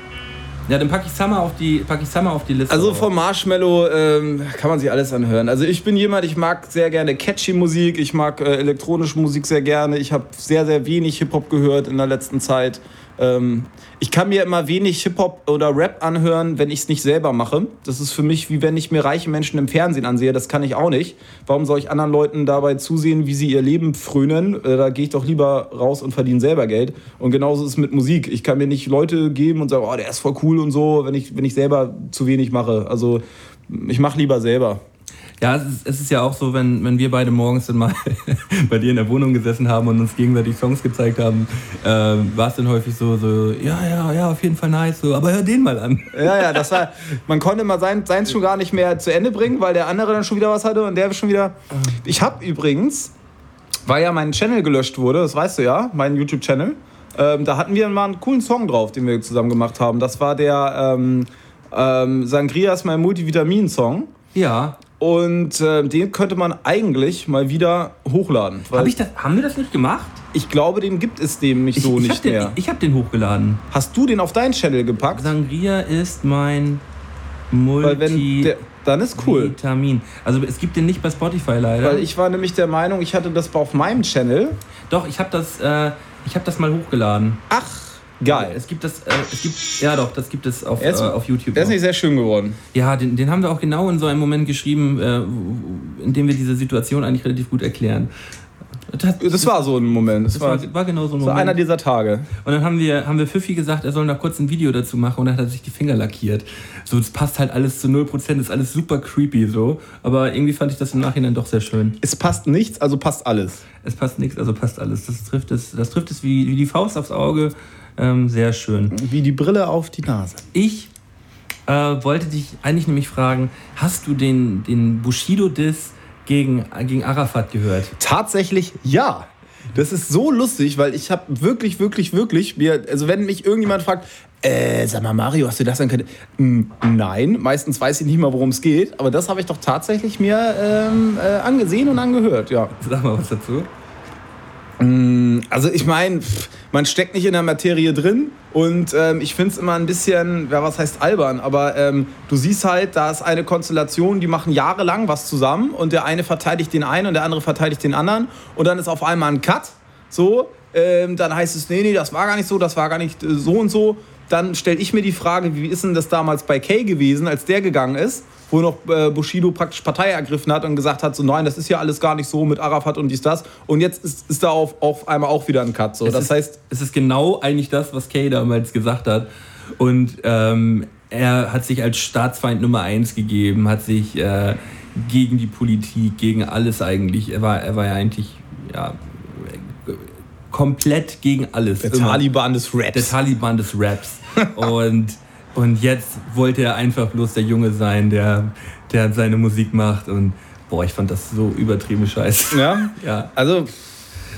Ja, dann packe ich Summer auf die, pack ich Summer auf die Liste. Also vom Marshmallow ähm, kann man sich alles anhören. Also ich bin jemand, ich mag sehr gerne catchy Musik, ich mag äh, elektronische Musik sehr gerne. Ich habe sehr, sehr wenig Hip-Hop gehört in der letzten Zeit. Ähm, ich kann mir immer wenig Hip-Hop oder Rap anhören, wenn ich es nicht selber mache. Das ist für mich wie wenn ich mir reiche Menschen im Fernsehen ansehe. Das kann ich auch nicht. Warum soll ich anderen Leuten dabei zusehen, wie sie ihr Leben frönen? Äh, da gehe ich doch lieber raus und verdiene selber Geld. Und genauso ist es mit Musik. Ich kann mir nicht Leute geben und sagen, oh, der ist voll cool und so, wenn ich, wenn ich selber zu wenig mache. Also ich mache lieber selber. Ja, es ist, es ist ja auch so, wenn, wenn wir beide morgens dann mal bei dir in der Wohnung gesessen haben und uns gegenseitig Songs gezeigt haben, äh, war es dann häufig so, so, ja, ja, ja, auf jeden Fall nice, so, aber hör den mal an. Ja, ja, das war. Man konnte mal sein, seins schon gar nicht mehr zu Ende bringen, weil der andere dann schon wieder was hatte und der schon wieder. Ich habe übrigens, weil ja mein Channel gelöscht wurde, das weißt du ja, mein YouTube-Channel, ähm, da hatten wir mal einen coolen Song drauf, den wir zusammen gemacht haben. Das war der ähm, ähm, Sangria ist mein Multivitamin-Song. Ja. Und äh, den könnte man eigentlich mal wieder hochladen. Hab ich das, haben wir das nicht gemacht? ich glaube, den gibt es dem nicht so ich, nicht hab den, mehr. Ich, ich habe den hochgeladen. Hast du den auf deinen Channel gepackt? Sangria ist mein Weil wenn der, dann ist cool. Multivitamin. Also es gibt den nicht bei Spotify leider. Weil ich war nämlich der Meinung, ich hatte das auf meinem Channel. Doch, ich habe das, äh, ich habe das mal hochgeladen. Ach, geil. Es gibt das, äh, es gibt, ja doch, das gibt es auf, ist- äh, auf YouTube. Der ist nicht sehr schön geworden. Ja, den, den haben wir auch genau in so einem Moment geschrieben, äh, in dem wir diese Situation eigentlich relativ gut erklären. Das, Das war so ein Moment. Das das war war, genau so ein Moment. einer dieser Tage. Und dann haben wir, haben wir Pfiffi gesagt, er soll noch kurz ein Video dazu machen und dann hat er sich die Finger lackiert. So, das passt halt alles zu 0%, ist alles super creepy so. Aber irgendwie fand ich das im Nachhinein doch sehr schön. Es passt nichts, also passt alles. Es passt nichts, also passt alles. Das trifft es, das trifft es wie, wie die Faust aufs Auge. Ähm, sehr schön. Wie die Brille auf die Nase. Ich äh, wollte dich eigentlich nämlich fragen, hast du den, den Bushido-Diss gegen, gegen Arafat gehört? Tatsächlich ja. Das ist so lustig, weil ich habe wirklich, wirklich, wirklich mir, also wenn mich irgendjemand fragt, äh, sag mal Mario, hast du das dann können? Nein, meistens weiß ich nicht mal, worum es geht, aber das habe ich doch tatsächlich mir ähm, äh, angesehen und angehört, ja. Sag mal was dazu. Also ich meine, man steckt nicht in der Materie drin und ähm, ich finde es immer ein bisschen, ja was heißt albern, aber ähm, du siehst halt, da ist eine Konstellation, die machen jahrelang was zusammen und der eine verteidigt den einen und der andere verteidigt den anderen und dann ist auf einmal ein Cut, so, ähm, dann heißt es, nee, nee, das war gar nicht so, das war gar nicht äh, so und so. Dann stelle ich mir die Frage, wie ist denn das damals bei Kay gewesen, als der gegangen ist, wo noch äh, Bushido praktisch Partei ergriffen hat und gesagt hat, so nein, das ist ja alles gar nicht so mit Arafat und dies, das. Und jetzt ist, ist da auf, auf einmal auch wieder ein Cut. So. Es Das ist, heißt, es ist genau eigentlich das, was Kay damals gesagt hat. Und ähm, er hat sich als Staatsfeind Nummer eins gegeben, hat sich äh, gegen die Politik, gegen alles eigentlich. Er war, er war ja eigentlich ja, komplett gegen alles. der Immer. Taliban des der Raps. Taliban des Raps. und, und jetzt wollte er einfach bloß der Junge sein, der, der seine Musik macht. Und boah, ich fand das so übertrieben scheiße. ja? Ja, Also,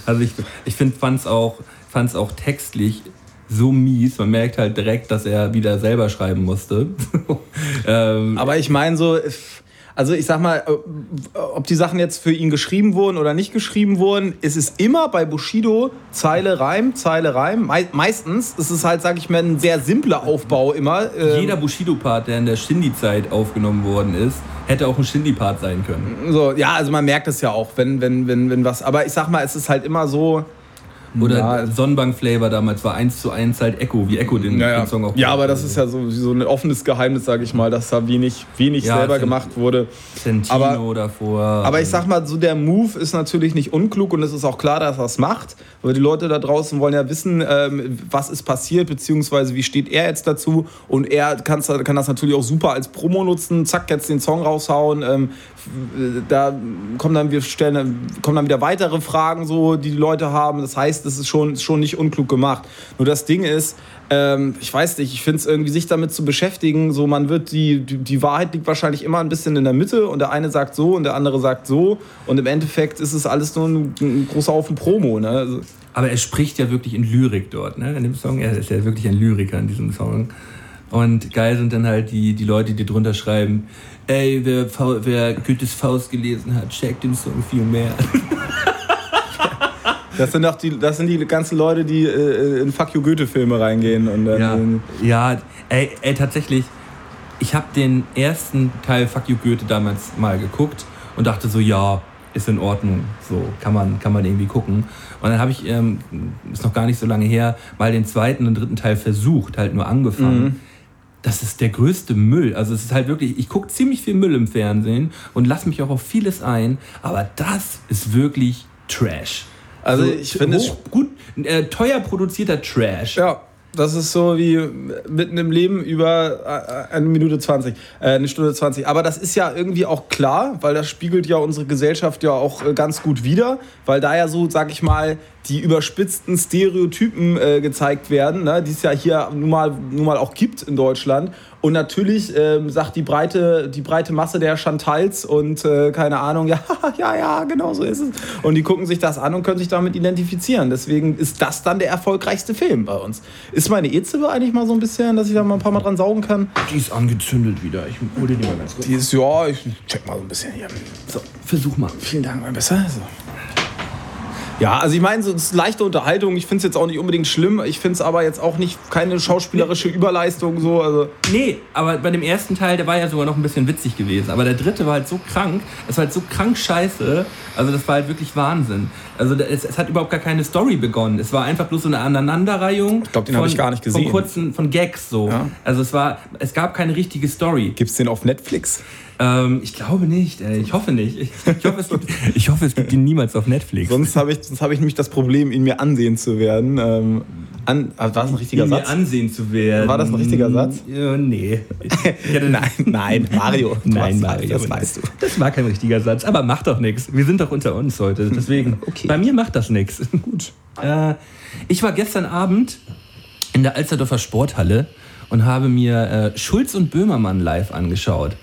also ich, ich finde, fand's auch, fand's auch textlich so mies. Man merkt halt direkt, dass er wieder selber schreiben musste. ähm, aber ich meine so, also ich sag mal, äh, ob die Sachen jetzt für ihn geschrieben wurden oder nicht geschrieben wurden, ist es immer bei Bushido Zeile Reim, Zeile Reim. Mei meistens ist es halt, sag ich mal, ein sehr simpler Aufbau immer. Ähm, jeder Bushido-Part, der in der Shindy-Zeit aufgenommen worden ist, hätte auch ein Shindy-Part sein können. So, ja, also man merkt es ja auch, wenn, wenn, wenn, wenn was. Aber ich sag mal, es ist halt immer so. Oder Ja. Sonnenbank-Flavor damals war eins zu eins halt Echo, wie Echo den, Ja, den Song auch ja aber das ist ja so, so ein offenes Geheimnis, sage ich mal, dass da wenig, wenig Ja, selber gemacht wurde. Sentino aber- davor. Aber ich sag mal, so der Move ist natürlich nicht unklug und es ist auch klar, dass er es macht. Aber die Leute da draußen wollen ja wissen, ähm, was ist passiert, beziehungsweise wie steht er jetzt dazu. Und er kann das natürlich auch super als Promo nutzen, zack, jetzt den Song raushauen. Ähm, da kommen dann, wir stellen, kommen dann wieder weitere Fragen, so, die die Leute haben. Das heißt, es ist schon, schon nicht unklug gemacht. Nur das Ding ist, ähm, ich weiß nicht, ich finde es irgendwie, sich damit zu beschäftigen, so man wird, die, die, die Wahrheit liegt wahrscheinlich immer ein bisschen in der Mitte und der eine sagt so und der andere sagt so und im Endeffekt ist es alles nur ein, ein großer Haufen Promo. Ne? Also, Aber er spricht ja wirklich in Lyrik dort, ne? In dem Song. Er ist ja wirklich ein Lyriker in diesem Song. Und geil sind dann halt die, die Leute, die drunter schreiben, ey, wer, wer Goethes Faust gelesen hat, checkt den Song viel mehr. Das sind doch die, das sind die ganzen Leute, die äh, in Fuck You Goethe-Filme reingehen. Und dann, Ja, ja ey, ey, tatsächlich, ich habe den ersten Teil Fuck You Goethe damals mal geguckt und dachte so, ja, ist in Ordnung, so kann man, kann man irgendwie gucken. Und dann habe ich, ähm, ist noch gar nicht so lange her, mal den zweiten und dritten Teil versucht, halt nur angefangen. Das ist der größte Müll. Also es ist halt wirklich, ich gucke ziemlich viel Müll im Fernsehen und lasse mich auch auf vieles ein, aber das ist wirklich Trash. Also ich finde es- gut, äh, teuer produzierter Trash. Ja, das ist so wie mitten im Leben über äh, eine Minute 20, äh, eine Stunde 20. Aber das ist ja irgendwie auch klar, weil das spiegelt ja unsere Gesellschaft ja auch äh, ganz gut wider, weil da ja so, sag ich mal, die überspitzten Stereotypen äh, gezeigt werden, ne, die es ja hier nun mal, nun mal auch gibt in Deutschland. Und natürlich ähm, sagt die breite, die breite Masse der Chantals und äh, keine Ahnung, ja, ja, ja, genau so ist es. Und die gucken sich das an und können sich damit identifizieren. Deswegen ist das dann der erfolgreichste Film bei uns. Ist meine E-Zille eigentlich mal so ein bisschen, dass ich da mal ein paar Mal dran saugen kann? Die ist angezündet wieder. Ich hol dir die mal ganz kurz. Die ist, ja, ich check mal so ein bisschen hier. So, versuch mal. Vielen Dank, mein Besser. So. Ja, also ich meine, so es ist leichte Unterhaltung. Ich finde es jetzt auch nicht unbedingt schlimm. Ich finde es aber jetzt auch nicht keine schauspielerische Überleistung so. Also Nee, aber bei dem ersten Teil, der war ja sogar noch ein bisschen witzig gewesen. Aber der dritte war halt so krank, es war halt so krank scheiße. Also das war halt wirklich Wahnsinn. Also es, es hat überhaupt gar keine Story begonnen. Es war einfach bloß so eine Aneinanderreihung. Ich glaub, den hab ich gar nicht gesehen. Von kurzen, von Gags so. Ja. Also es war, es gab keine richtige Story. gibt's den auf Netflix? Ähm, ich glaube nicht, ey. Ich hoffe nicht. Ich, ich, hoffe, es gibt, ich hoffe, es gibt ihn niemals auf Netflix. Sonst habe ich, sonst hab ich nämlich das Problem, ihn mir ansehen zu werden. Ähm, an, ah, war das ein richtiger ihn mir Satz? ansehen zu werden. War das ein richtiger Satz? Ja, nee. Nein, nein, Mario. Nein, Mario. Das weißt du. Das war kein richtiger Satz, aber macht doch nichts. Wir sind doch unter uns heute. Deswegen, Okay. bei mir macht das nichts. Gut. Äh, ich war gestern Abend in der Alsterdorfer Sporthalle und habe mir äh, Schulz und Böhmermann live angeschaut.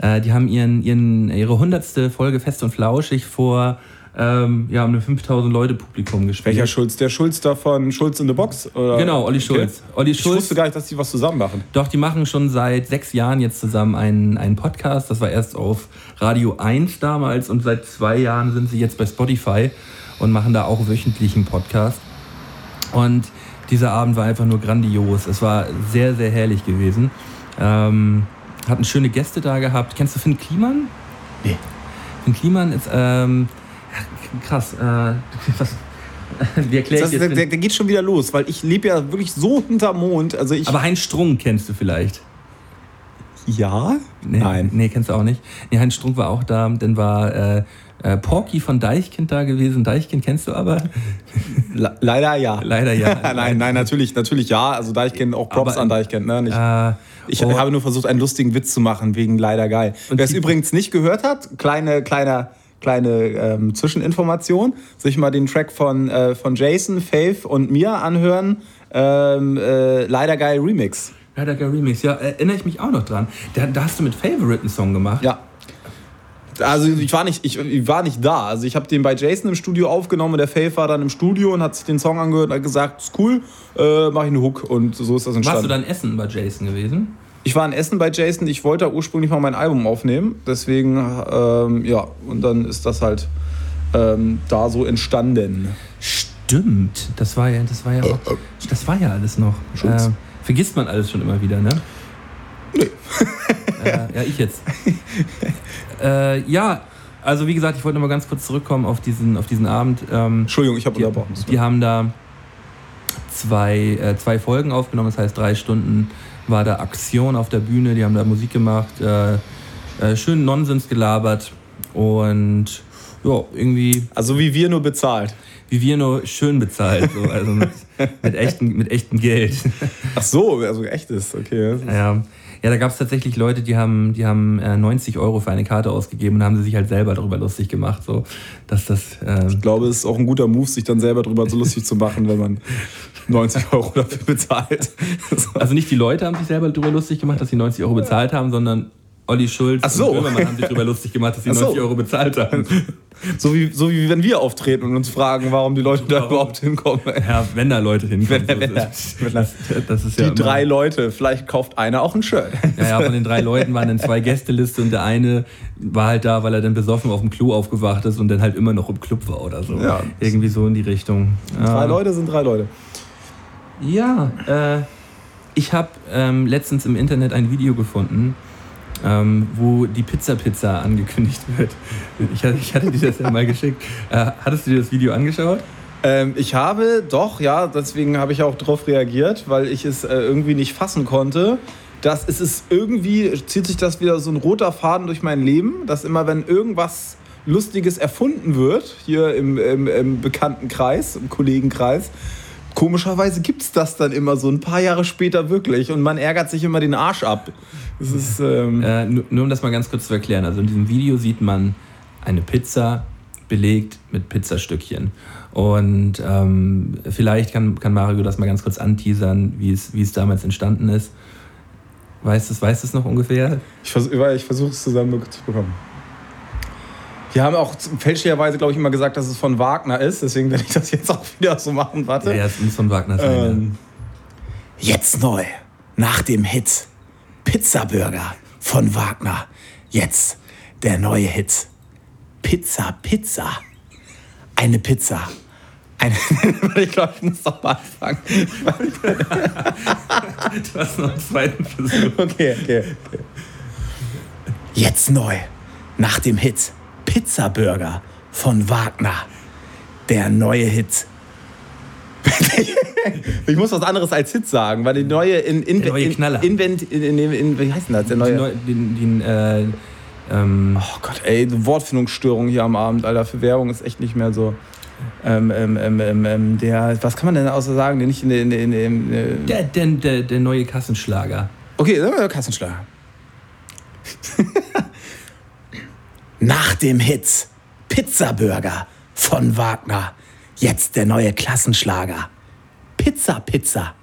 Äh, die haben ihren, ihren, ihre hundertste Folge Fest und Flauschig vor ähm, ja, einem 5000 Leute Publikum gespielt. Welcher Schulz? Der Schulz da von Schulz in the Box? Oder? Genau, Olli Schulz. Olli Ich Schulz. wusste gar nicht, dass die was zusammen machen. Doch, die machen schon seit sechs Jahren jetzt zusammen einen, einen Podcast. Das war erst auf Radio 1 damals und seit zwei Jahren sind sie jetzt bei Spotify und machen da auch wöchentlich einen Podcast. Und dieser Abend war einfach nur grandios. Es war sehr, sehr herrlich gewesen. Ähm, hatten schöne Gäste da gehabt. Kennst du Finn Kliman? Nee. Finn Kliman ist ähm, krass. Äh, was, wie erkläre Das, ich der, jetzt? der, der geht schon wieder los, weil ich lebe ja wirklich so hinterm Mond. Also ich. Aber Heinz Strunk kennst du vielleicht. ja? Nee, Nein. Nee, kennst du auch nicht. Nee, Heinz Strunk war auch da. Dann war äh, äh, Porky von Deichkind da gewesen. Deichkind kennst du aber? Le- leider ja. Leider ja. nein, nein, natürlich, natürlich ja. Also Deichkind, auch Props Aber- an Deichkind, ne? Nicht, Äh, ich oh, habe nur versucht, einen lustigen Witz zu machen, wegen leider geil. Und Wer es übrigens nicht gehört hat, kleine, kleiner, kleine ähm, Zwischeninformation, sich mal den Track von, äh, von Jason, Faith und mir anhören. Ähm, äh, leider geil Remix. Leider geil Remix. Ja, erinnere ich mich auch noch dran. Da, da hast du mit Favorite einen Song gemacht. Ja. Also ich war nicht, ich, ich war nicht da. Also ich habe den bei Jason im Studio aufgenommen. Der Faith war dann im Studio und hat sich den Song angehört und hat gesagt, ist cool, äh, mach ich einen Hook. Und so ist das entstanden. Warst du dann Essen bei Jason gewesen? Ich war in Essen bei Jason. Ich wollte ursprünglich mal mein Album aufnehmen. Deswegen, ähm, ja, und dann ist das halt ähm, da so entstanden. Stimmt. Das war ja, das war ja auch, das war ja alles noch. Äh, vergisst man alles schon immer wieder, ne? Nee. äh, ja, ich jetzt. äh, ja, also wie gesagt, ich wollte noch mal ganz kurz zurückkommen auf diesen, auf diesen Abend. Ähm, Entschuldigung, ich habe Die, unterbrochen. die haben da zwei, äh, zwei Folgen aufgenommen, das heißt drei Stunden war da Aktion auf der Bühne, die haben da Musik gemacht, äh, äh, schön Nonsens gelabert und ja, irgendwie Also wie wir nur bezahlt. wie wir nur schön bezahlt, so, also mit, mit, echtem, mit echtem Geld. Ach so, also echt ist, okay. ja. Ja, da gab es tatsächlich Leute, die haben, die haben äh, 90 Euro für eine Karte ausgegeben und haben sie sich halt selber darüber lustig gemacht, so dass das äh, Ich glaube, es ist auch ein guter Move, sich dann selber drüber so lustig zu machen, wenn man 90 Euro dafür bezahlt. So. Also nicht die Leute haben sich selber darüber lustig gemacht, dass sie 90 Euro bezahlt haben, sondern Olli Schulz Ach so. und Böhmermann haben sich darüber lustig gemacht, dass sie so. 90 Euro bezahlt haben. So wie, so wie wenn wir auftreten und uns fragen, warum die Leute da Warum? überhaupt hinkommen. Ja, wenn da Leute hinkommen. Wenn- wenn- das, das, das ist Die ja drei Leute, vielleicht kauft einer auch ein Shirt. Ja, ja, von den drei Leuten waren dann zwei Gästeliste und der eine war halt da, weil er dann besoffen auf dem Klo aufgewacht ist und dann halt immer noch im Club war oder so. Ja. Irgendwie so in die Richtung. Drei. Leute sind drei Leute. Ja, äh, ich habe ähm, letztens im Internet ein Video gefunden, ähm, wo die Pizza Pizza angekündigt wird. Ich, ich hatte dir das ja mal geschickt. Äh, hattest du dir das Video angeschaut? Ähm, ich habe doch, ja, deswegen habe ich auch darauf reagiert, weil ich es äh, irgendwie nicht fassen konnte. Dass es irgendwie, zieht sich das wieder so ein roter Faden durch mein Leben, dass immer, wenn irgendwas Lustiges erfunden wird, hier im, im, im Bekanntenkreis, im Kollegenkreis, komischerweise gibt es das dann immer so ein paar Jahre später wirklich und man ärgert sich immer den Arsch ab. Das ist, ähm, Äh, nur, nur um das mal ganz kurz zu erklären. Also in diesem Video sieht man eine Pizza belegt mit Pizzastückchen. Und ähm, vielleicht kann, kann Mario das mal ganz kurz anteasern, wie es, wie es damals entstanden ist. Weißt du es weißt du es noch ungefähr? Ich, vers ich versuche es zusammen Wir haben auch fälschlicherweise, glaube ich, immer gesagt, dass es von Wagner ist. Deswegen werde ich das jetzt auch wieder so machen. Warte. Ja, ja, es muss von Wagner sein. ja. Ähm, jetzt neu, nach dem Hit. Pizza Burger von Wagner. Jetzt der neue Hit. Pizza Pizza. Eine Pizza. Eine ich glaube, ich muss doch mal anfangen. Du hast noch einen zweiten Versuch. Okay, okay. okay. Jetzt neu, nach dem Hit Pizza Burger von Wagner. Der neue Hit. ich muss was anderes als Hit sagen, weil die neue in, in, Der neue in, Knaller. Invent, in, in, in, wie heißt denn das? Der neue. Den, den, den, äh, ähm, Oh Gott, ey, Wortfindungsstörung hier am Abend, Alter. Für Werbung ist echt nicht mehr so. Ähm, ähm, ähm, ähm, ähm, der, was kann man denn außer sagen, der nicht in. In, in, in, in, der, der, der, der neue Kassenschlager. Okay, sagen wir Kassenschlager. Nach dem Hit Pizza Burger von Wagner. Jetzt der neue Klassenschlager. Pizza Pizza.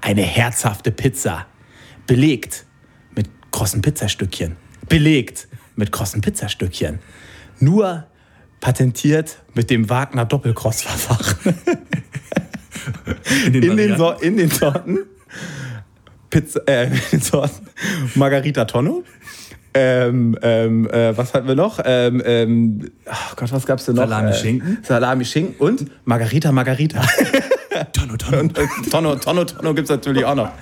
Eine herzhafte Pizza. Belegt mit krossen Pizzastückchen. Belegt mit krossen Pizzastückchen. Nur patentiert mit dem Wagner Doppelkrossverfahren. In den, In den, so in den Sorten Pizza, äh, in den Sorten Margarita Tonno. Ähm, ähm, äh, was hatten wir noch? Ähm, ähm, ach Gott, was gab's denn noch? Salami, Äh, Schinken. Salami, Schinken und Margarita, Margarita. Tonno, Tonno. Äh, Tonno, Tonno, Tonno gibt's natürlich auch noch.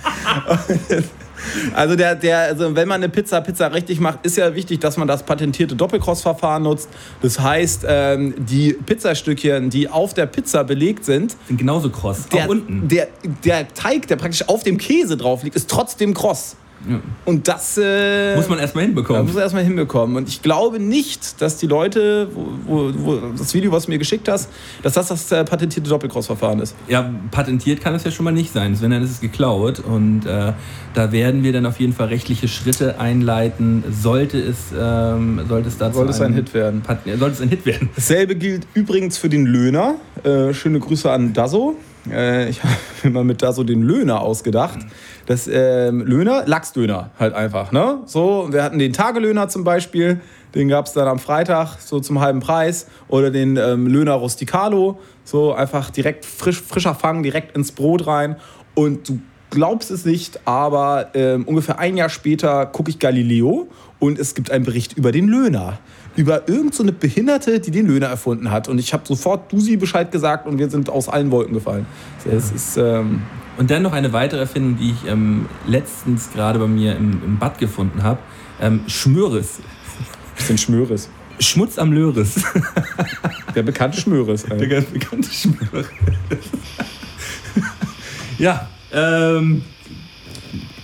Also, der, der, also wenn man eine Pizza Pizza richtig macht, ist ja wichtig, dass man das patentierte Doppelkrossverfahren nutzt. Das heißt, ähm, die Pizzastückchen, die auf der Pizza belegt sind, Sind genauso kross. der, unten. Der, der Teig, der praktisch auf dem Käse drauf liegt, ist trotzdem kross. Ja. Und das äh, Muss man erstmal hinbekommen. muss man erstmal hinbekommen. Und ich glaube nicht, dass die Leute, wo, wo, wo das Video, was du mir geschickt hast, dass das das äh, patentierte Doppelkrossverfahren ist. Ja, patentiert kann es ja schon mal nicht sein. Wenn dann ist es geklaut. Und äh, da werden wir dann auf jeden Fall rechtliche Schritte einleiten. Sollte es, ähm, sollte es dazu Sollte es ein Hit werden. Pat sollte es ein Hit werden. Dasselbe gilt übrigens für den Löhner. Äh, schöne Grüße an Dasso. Äh, ich habe mir mit Dasso den Löhner ausgedacht. Das ähm, Löhner, Lachsdöner halt einfach. Ne? So, wir hatten den Tagelöhner zum Beispiel. Den gab es dann am Freitag so zum halben Preis. Oder den ähm, Löhner Rusticalo. So einfach direkt frisch, frischer Fang, direkt ins Brot rein. Und du glaubst es nicht, aber ähm, ungefähr ein Jahr später gucke ich Galileo und es gibt einen Bericht über den Löhner. Über irgend so eine Behinderte, die den Löhner erfunden hat. Und ich habe sofort Dusi Bescheid gesagt und wir sind aus allen Wolken gefallen. Es ist, ähm, Und dann noch eine weitere Erfindung, die ich ähm, letztens gerade bei mir im, im Bad gefunden habe. Ähm, Schmöres. bisschen Schmöres. Schmutz am Löres. Der bekannte Schmöres. Der ganz bekannte Schmöres. ja, ähm,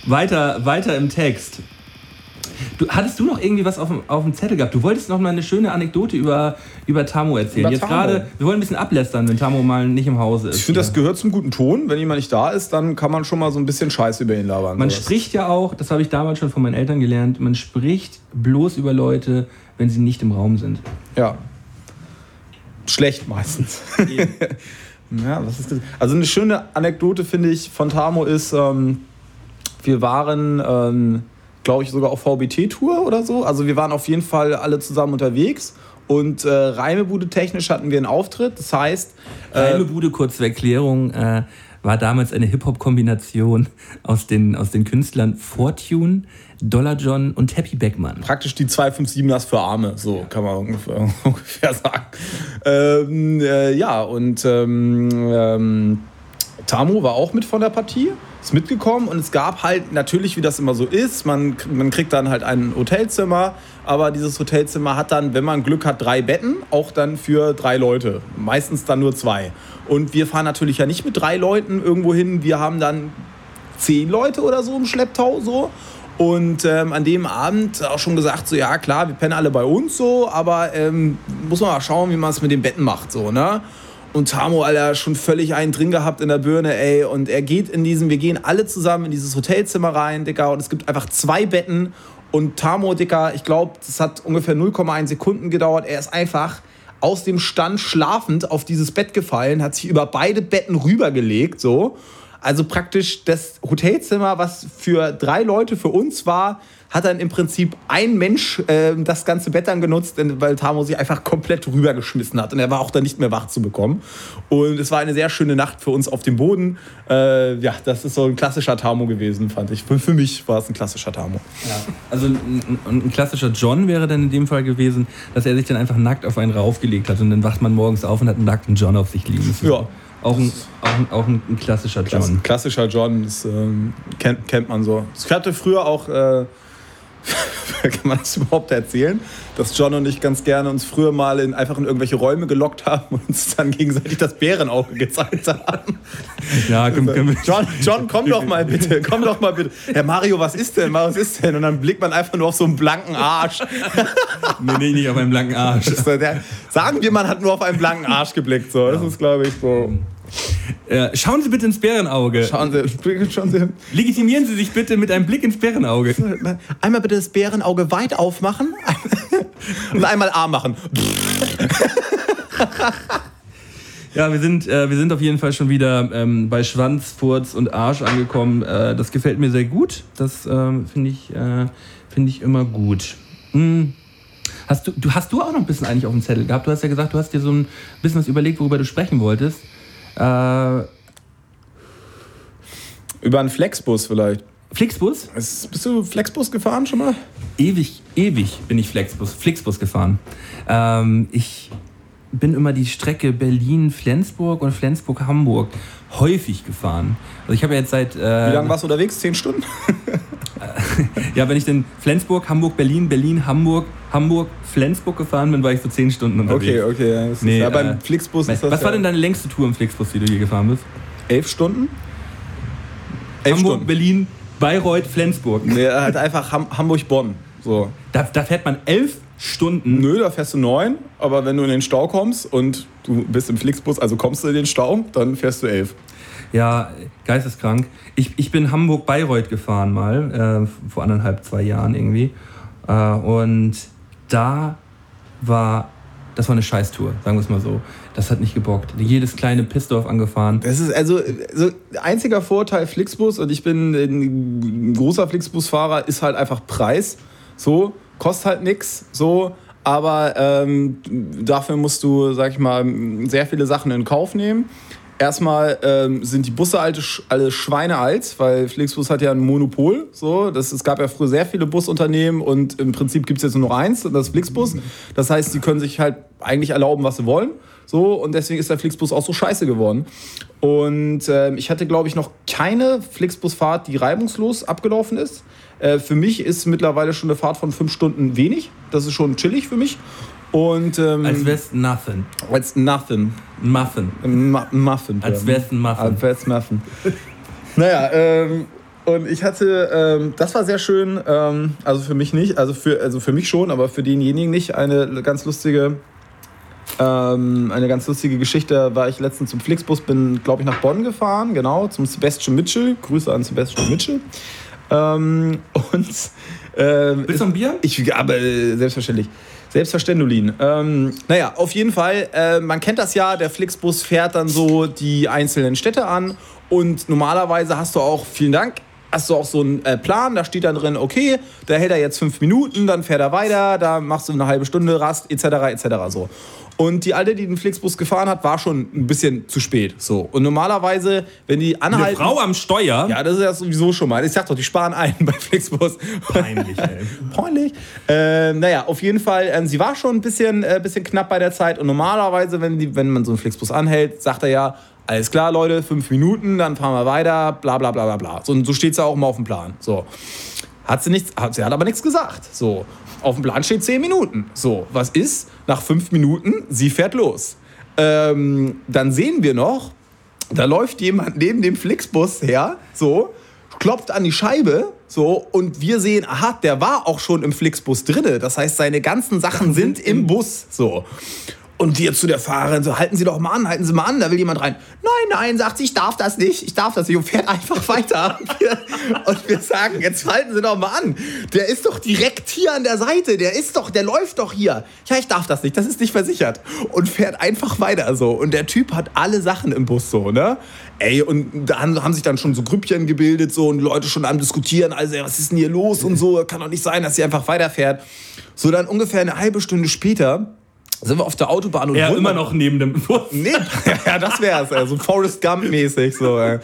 weiter, weiter im Text. Du, hattest du noch irgendwie was auf dem, auf dem Zettel gehabt? Du wolltest noch mal eine schöne Anekdote über, über Tamo erzählen. Über Jetzt gerade, wir wollen ein bisschen ablästern, wenn Tamo mal nicht im Hause ist. Ich finde, das gehört zum guten Ton. Wenn jemand nicht da ist, dann kann man schon mal so ein bisschen Scheiß über ihn labern. Man sowas. spricht ja auch, das habe ich damals schon von meinen Eltern gelernt, man spricht bloß über Leute, wenn sie nicht im Raum sind. Ja. Schlecht meistens. ja, was ist das? Also eine schöne Anekdote, finde ich, von Tamo ist, ähm, wir waren, ähm, glaube ich, sogar auf VBT-Tour oder so. Also wir waren auf jeden Fall alle zusammen unterwegs. Und äh, Reimebude technisch hatten wir einen Auftritt. Das heißt. Äh, Reimebude, kurz zur Erklärung, äh, war damals eine Hip-Hop-Kombination aus den, aus den Künstlern Fortune, Dollar John und Happy Beckmann. Praktisch die 257ers für Arme, so kann man ungefähr, ungefähr sagen. Ähm, äh, ja, und ähm, ähm, Tamo war auch mit von der Partie ist mitgekommen und es gab halt natürlich, wie das immer so ist, man, man kriegt dann halt ein Hotelzimmer, aber dieses Hotelzimmer hat dann, wenn man Glück hat, drei Betten, auch dann für drei Leute. Meistens dann nur zwei. Und wir fahren natürlich ja nicht mit drei Leuten irgendwo hin, wir haben dann zehn Leute oder so im Schlepptau so. Und ähm, an dem Abend auch schon gesagt, so ja klar, wir pennen alle bei uns so, aber ähm, muss man mal schauen, wie man es mit den Betten macht, so, ne? Und Tamo, Alter, schon völlig einen drin gehabt in der Birne, ey. Und er geht in diesem, wir gehen alle zusammen in dieses Hotelzimmer rein, Dicker. Und es gibt einfach zwei Betten. Und Tamo, Dicker, ich glaube, das hat ungefähr 0,1 Sekunden gedauert. Er ist einfach aus dem Stand schlafend auf dieses Bett gefallen, hat sich über beide Betten rübergelegt, so. Also praktisch das Hotelzimmer, was für drei Leute für uns war, hat dann im Prinzip ein Mensch äh, das ganze Bett dann genutzt, weil Tamo sich einfach komplett rübergeschmissen hat. Und er war auch dann nicht mehr wach zu bekommen. Und es war eine sehr schöne Nacht für uns auf dem Boden. Äh, ja, das ist so ein klassischer Tamo gewesen, fand ich. Für, für mich war es ein klassischer Tamo. Ja. Also ein, ein, klassischer John wäre dann in dem Fall gewesen, dass er sich dann einfach nackt auf einen raufgelegt hat. Und dann wacht man morgens auf und hat einen nackten John auf sich liegen. Ja. Auch ein, auch ein, auch ein, klassischer John. Klassischer John, das ähm, kennt, kennt man so. Ich hatte früher auch äh, kann man das überhaupt erzählen, dass John und ich ganz gerne uns früher mal in, einfach in irgendwelche Räume gelockt haben und uns dann gegenseitig das Bärenauge gezeigt haben. Ja, komm, komm. John, John, komm doch mal bitte, komm doch mal bitte. Herr Mario, was ist denn? Was ist denn? Und dann blickt man einfach nur auf so einen blanken Arsch. nee, nee, nicht auf einen blanken Arsch. Der, sagen wir, man hat nur auf einen blanken Arsch geblickt. So. Das ist, glaube ich, so. Äh, schauen Sie bitte ins Bärenauge. Schauen Sie, schauen Sie. Legitimieren Sie sich bitte mit einem Blick ins Bärenauge. Einmal bitte das Bärenauge weit aufmachen und einmal A machen. Ja, wir sind, äh, wir sind auf jeden Fall schon wieder ähm, bei Schwanz, Furz und Arsch angekommen. Äh, das gefällt mir sehr gut. Das ähm, finde ich, äh, find ich immer gut. Hm. Hast du, du, hast du auch noch ein bisschen eigentlich auf dem Zettel gehabt? Du hast ja gesagt, du hast dir so ein bisschen was überlegt, worüber du sprechen wolltest. Äh, Über einen Flexbus vielleicht. Flixbus? Bist du Flexbus gefahren schon mal? Ewig, ewig bin ich Flexbus, Flixbus gefahren. Ähm, ich bin immer die Strecke Berlin-Flensburg und Flensburg-Hamburg häufig gefahren. Also ich habe ja jetzt seit... Äh, Wie lange warst du unterwegs? Zehn Stunden? ja, wenn ich denn Flensburg, Hamburg, Berlin, Berlin, Hamburg, Hamburg, Flensburg gefahren bin, war ich so zehn Stunden unterwegs. Okay, okay. Ja, nee, ja, beim äh, Flixbus ist das Was war denn deine längste Tour im Flixbus, die du hier gefahren bist? Elf Stunden? Elf Hamburg, Stunden. Berlin, Bayreuth, Flensburg. Nee, halt einfach Ham Hamburg-Bonn. So. Da, da fährt man elf Stunden? Nö, da fährst du neun. Aber wenn du in den Stau kommst und du bist im Flixbus, also kommst du in den Stau, dann fährst du elf. Ja, geisteskrank. Ich, ich bin Hamburg-Bayreuth gefahren mal, äh, vor anderthalb, zwei Jahren irgendwie. Äh, und da war, das war eine Scheißtour, sagen wir es mal so. Das hat nicht gebockt. Jedes kleine Pissdorf angefahren. Das ist also, also einziger Vorteil Flixbus und ich bin ein großer Flixbus-Fahrer, ist halt einfach Preis. So, kostet halt nichts. So, aber ähm, dafür musst du, sag ich mal, sehr viele Sachen in Kauf nehmen. Erstmal ähm, sind die Busse alle, alle schweinealt, weil Flixbus hat ja ein Monopol. So. Das, es gab ja früher sehr viele Busunternehmen und im Prinzip gibt es jetzt nur noch eins, das ist Flixbus. Das heißt, die können sich halt eigentlich erlauben, was sie wollen. So, und deswegen ist der Flixbus auch so scheiße geworden. Und äh, ich hatte, glaube ich, noch keine Flixbusfahrt, die reibungslos abgelaufen ist. Äh, für mich ist mittlerweile schon eine Fahrt von fünf Stunden wenig. Das ist schon chillig für mich. Und, ähm, als wär's nothing. Als nothing. Muffin. Ma Muffin. Als wär's ein Muffin. Als wär's Muffin. naja, ähm, und ich hatte, ähm, das war sehr schön, ähm, also für mich nicht, also für, also für mich schon, aber für denjenigen nicht, eine ganz lustige, ähm, eine ganz lustige Geschichte war ich letztens zum Flixbus, bin, glaube ich, nach Bonn gefahren, genau, zum Sebastian Mitchell. Grüße an Sebastian Mitchell. Ähm, und ähm, Willst du ein Bier? Ich, aber äh, selbstverständlich. Selbstverständlich. Ähm, naja, auf jeden Fall, äh, man kennt das ja, der Flixbus fährt dann so die einzelnen Städte an und normalerweise hast du auch, vielen Dank, hast du auch so einen äh, Plan, da steht dann drin, okay, da hält er jetzt fünf Minuten, dann fährt er weiter, da machst du eine halbe Stunde Rast, etc., etc. so. Und die Alte, die den Flixbus gefahren hat, war schon ein bisschen zu spät. So. Und normalerweise, wenn die Eine anhalten. Frau am Steuer? Ja, das ist ja sowieso schon mal. Ich sag doch, die sparen ein bei Flixbus. Peinlich, ey. Peinlich. Ähm, naja, auf jeden Fall, ähm, sie war schon ein bisschen, äh, bisschen knapp bei der Zeit. Und normalerweise, wenn, die, wenn man so einen Flixbus anhält, sagt er ja, alles klar, Leute, fünf Minuten, dann fahren wir weiter, bla bla bla bla bla. So, und so steht es ja auch immer auf dem Plan. So. Hat sie nichts, hat, sie hat aber nichts gesagt. So. Auf dem Plan steht zehn Minuten. So, was ist? Nach fünf Minuten, sie fährt los. Ähm, dann sehen wir noch, da läuft jemand neben dem Flixbus her, so, klopft an die Scheibe, so, und wir sehen, aha, der war auch schon im Flixbus drinne. Das heißt, seine ganzen Sachen sind im Bus, so. Und wir zu der Fahrerin so, halten Sie doch mal an, halten Sie mal an, da will jemand rein. Nein, nein, sagt sie, ich darf das nicht, ich darf das nicht und fährt einfach weiter. Und wir, sagen, jetzt halten Sie doch mal an. Der ist doch direkt hier an der Seite, der ist doch, der läuft doch hier. Ja, ich darf das nicht, das ist nicht versichert. Und fährt einfach weiter so. Und der Typ hat alle Sachen im Bus so, ne? Ey, und da haben haben sich dann schon so Grüppchen gebildet so und Leute schon am diskutieren, also was ist denn hier los und so, kann doch nicht sein, dass sie einfach weiterfährt. So dann ungefähr eine halbe Stunde später sind wir auf der Autobahn und wundern- immer noch neben dem Bus. Nee, ja, das wär's. Also Forrest Gump-mäßig. So, ey.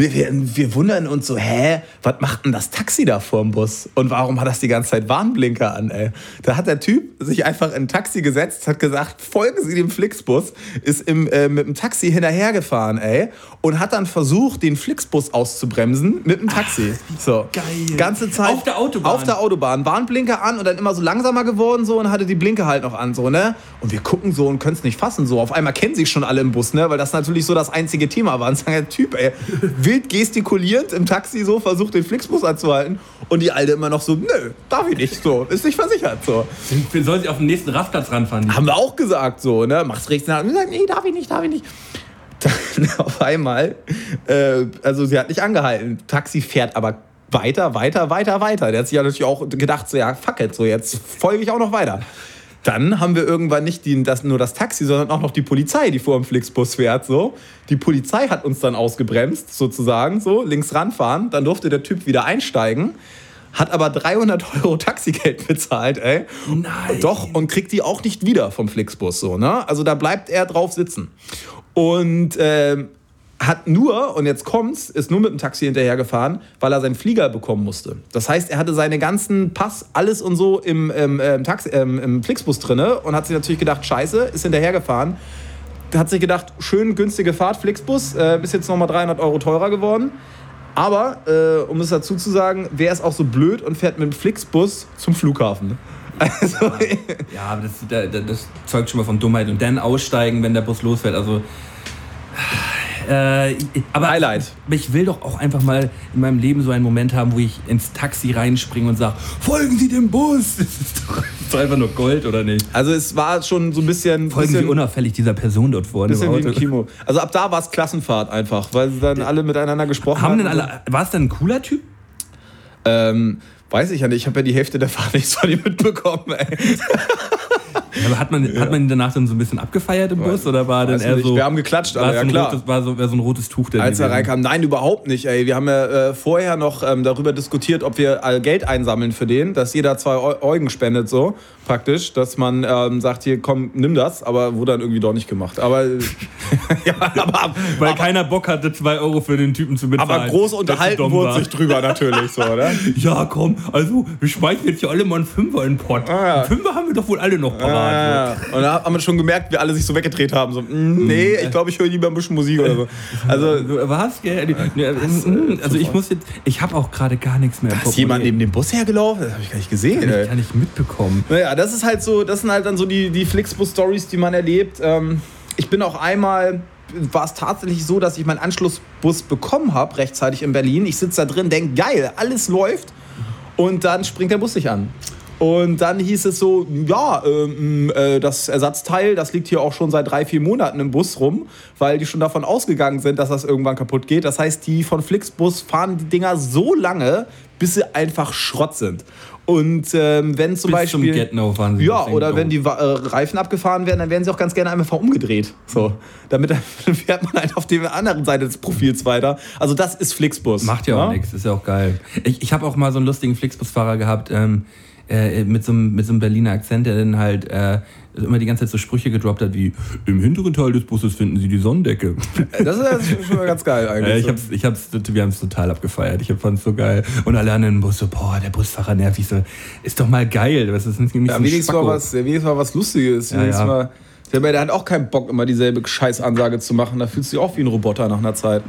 Wir, wir, wir wundern uns so, hä, was macht denn das Taxi da vorm Bus? Und warum hat das die ganze Zeit Warnblinker an, ey? Da hat der Typ sich einfach in ein Taxi gesetzt, hat gesagt, folgen Sie dem Flixbus, ist im, äh, mit dem Taxi hinterhergefahren, ey, und hat dann versucht, den Flixbus auszubremsen mit dem Taxi. so. geil. Ganze Zeit. Auf der Autobahn. Auf der Autobahn. Warnblinker an und dann immer so langsamer geworden so und hatte die Blinker halt noch an, so, ne? Und wir gucken so und können es nicht fassen, so. Auf einmal kennen sich schon alle im Bus, ne? Weil das natürlich so das einzige Thema war. Und sagen, der Typ, ey, wild gestikulierend im Taxi so, versucht den Flixbus anzuhalten. Und die Alte immer noch so, nö, darf ich nicht, so. Ist nicht versichert, so. Wir sollen sich auf den nächsten Rastplatz ranfahren. Die Haben wir auch gesagt, so, ne? Mach's rechts nach. Und wir sagen, nee, darf ich nicht, darf ich nicht. Dann auf einmal, äh, also sie hat nicht angehalten. Taxi fährt aber weiter, weiter, weiter, weiter. Der hat sich ja natürlich auch gedacht, so, ja, fuck it, so, jetzt folge ich auch noch weiter. Dann haben wir irgendwann nicht die, das, nur das Taxi, sondern auch noch die Polizei, die vor dem Flixbus fährt. So. Die Polizei hat uns dann ausgebremst, sozusagen, so links ranfahren. Dann durfte der Typ wieder einsteigen, hat aber 300 Euro Taxigeld bezahlt, ey. Nein. Doch, und kriegt die auch nicht wieder vom Flixbus. So, ne? Also da bleibt er drauf sitzen. Und ähm, hat nur, und jetzt kommt's, ist nur mit dem Taxi hinterhergefahren, weil er seinen Flieger bekommen musste. Das heißt, er hatte seine ganzen Pass, alles und so im, ähm, ähm, Taxi, ähm, im Flixbus drinne und hat sich natürlich gedacht, scheiße, ist hinterhergefahren. Hat sich gedacht, schön günstige Fahrt, Flixbus, äh, bis jetzt nochmal 300 Euro teurer geworden. Aber, äh, um es dazu zu sagen, wer ist auch so blöd und fährt mit dem Flixbus zum Flughafen? Also, Ja, aber das, da- da- das zeugt schon mal von Dummheit. Und dann aussteigen, wenn der Bus losfährt. Also. Äh, aber Highlight. Aber ich will doch auch einfach mal in meinem Leben so einen Moment haben, wo ich ins Taxi reinspringe und sage: Folgen Sie dem Bus! Das ist doch, das ist doch einfach nur Gold, oder nicht? also es war schon so ein bisschen... Folgen Sie bisschen unauffällig dieser Person dort vorne im Bisschen wie im. Kino. Also ab da war es Klassenfahrt einfach, weil sie dann alle miteinander gesprochen Haben denn hatten. alle. War es dann ein cooler Typ? Ähm, weiß ich ja nicht, ich habe ja die Hälfte der Fahrt nicht von ihm mitbekommen. Ey. Aber hat man, hat man ihn danach dann so ein bisschen abgefeiert im Bus? Oder war dann eher nicht. so. Wir haben geklatscht, aber ja so klar. Rotes, war so, war so ein rotes Tuch Als er reinkam, nein, überhaupt nicht. Ey. Wir haben ja äh, vorher noch ähm, darüber diskutiert, ob wir all Geld einsammeln für den, dass jeder zwei Eu Eugen spendet, so praktisch, dass man ähm, sagt, hier komm, nimm das, aber wurde dann irgendwie doch nicht gemacht. Aber, ja, aber, Weil keiner Bock hatte, 2 Euro für den Typen zu bezahlen. aber groß unterhalten wurde sich drüber natürlich so, oder? Ja, komm, also wir schmeißen jetzt hier alle mal einen Fünfer in den Pott. Ah, ja. Fünfer haben wir doch wohl alle noch parat. Ja, ja. Und da haben wir schon gemerkt, wie alle sich so weggedreht haben. So, mm, nee, ich glaube, ich höre lieber ein bisschen Musik oder so. Also, So, Was? Gell? Ja, mm, Also ich muss jetzt, ich habe auch gerade gar nichts mehr. im ist jemand neben dem Bus hergelaufen? Das habe ich gar nicht gesehen. Kann ich gar nicht mitbekommen. Naja, das ist halt so, das sind halt dann so die, die Flixbus-Stories, die man erlebt. Ähm, ich bin auch einmal, war es tatsächlich so, dass ich meinen Anschlussbus bekommen habe, rechtzeitig in Berlin. Ich sitze da drin, denke, geil, alles läuft. Und dann springt der Bus nicht an. Und dann hieß es so, ja, ähm, äh, das Ersatzteil, das liegt hier auch schon seit drei, vier Monaten im Bus rum, weil die schon davon ausgegangen sind, dass das irgendwann kaputt geht. Das heißt, die von Flixbus fahren die Dinger so lange, bis sie einfach Schrott sind. Und ähm, wenn zum Bis Beispiel. zum Get-No fahren sie Ja, oder wenn die äh, Reifen abgefahren werden, dann werden sie auch ganz gerne einfach umgedreht. So. Damit dann fährt man halt auf der anderen Seite des Profils weiter. Also das ist Flixbus. Macht ja auch ne? nichts, ist ja auch geil. Ich, ich habe auch mal so einen lustigen Flixbus-Fahrer gehabt, ähm, äh, mit, so einem, mit so einem Berliner Akzent, der dann halt äh, immer die ganze Zeit so Sprüche gedroppt hat wie im hinteren Teil des Busses finden Sie die Sonnendecke. Das ist, das ist schon mal ganz geil eigentlich. Äh, ich hab's, ich hab's, wir haben es total abgefeiert. Ich fand's so geil. Und alle anderen im Bus so, boah, der Busfahrer nervt. Ich so, ist doch mal geil. Das ist nicht ja, so wenigstens mal was, wenigstens mal was Lustiges. Ja, ja. Mal, der, der hat auch keinen Bock, immer dieselbe Scheißansage zu machen. Da fühlst du dich auch wie ein Roboter nach einer Zeit.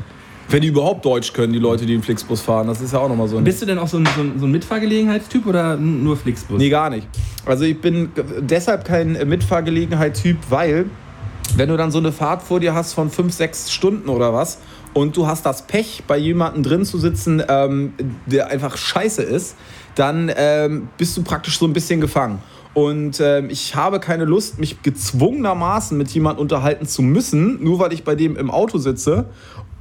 Wenn die überhaupt Deutsch können, die Leute, die den Flixbus fahren. Das ist ja auch nochmal so ein. Bist du denn auch so ein, so ein, so ein Mitfahrgelegenheitstyp oder nur Flixbus? Nee, gar nicht. Also ich bin deshalb kein Mitfahrgelegenheit-Typ, weil wenn du dann so eine Fahrt vor dir hast von fünf, sechs Stunden oder was und du hast das Pech, bei jemandem drin zu sitzen, ähm, der einfach scheiße ist, dann ähm, bist du praktisch so ein bisschen gefangen. Und ähm, ich habe keine Lust, mich gezwungenermaßen mit jemandem unterhalten zu müssen, nur weil ich bei dem im Auto sitze.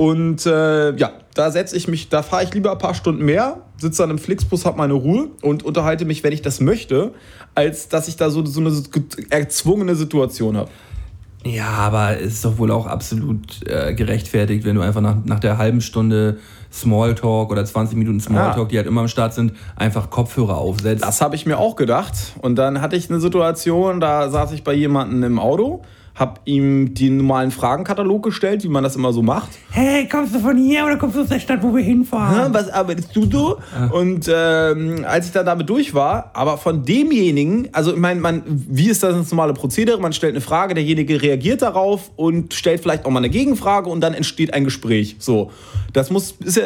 Und äh, ja, da setze ich mich, da fahre ich lieber ein paar Stunden mehr, sitze dann im Flixbus, habe meine Ruhe und unterhalte mich, wenn ich das möchte, als dass ich da so, so eine erzwungene Situation habe. Ja, aber es ist doch wohl auch absolut äh, gerechtfertigt, wenn du einfach nach, nach der halben Stunde Smalltalk oder 20 Minuten Smalltalk, Ja. die halt immer am Start sind, einfach Kopfhörer aufsetzt. Das habe ich mir auch gedacht. Und dann hatte ich eine Situation, da saß ich bei jemandem im Auto, habe ihm den normalen Fragenkatalog gestellt, wie man das immer so macht. hey, kommst du von hier oder kommst du aus der Stadt, wo wir hinfahren? Was arbeitest du so? Und ähm, als ich dann damit durch war, aber von demjenigen, also ich meine, man, wie ist das das normale Prozedere? Man stellt eine Frage, derjenige reagiert darauf und stellt vielleicht auch mal eine Gegenfrage und dann entsteht ein Gespräch. So, das muss ist ja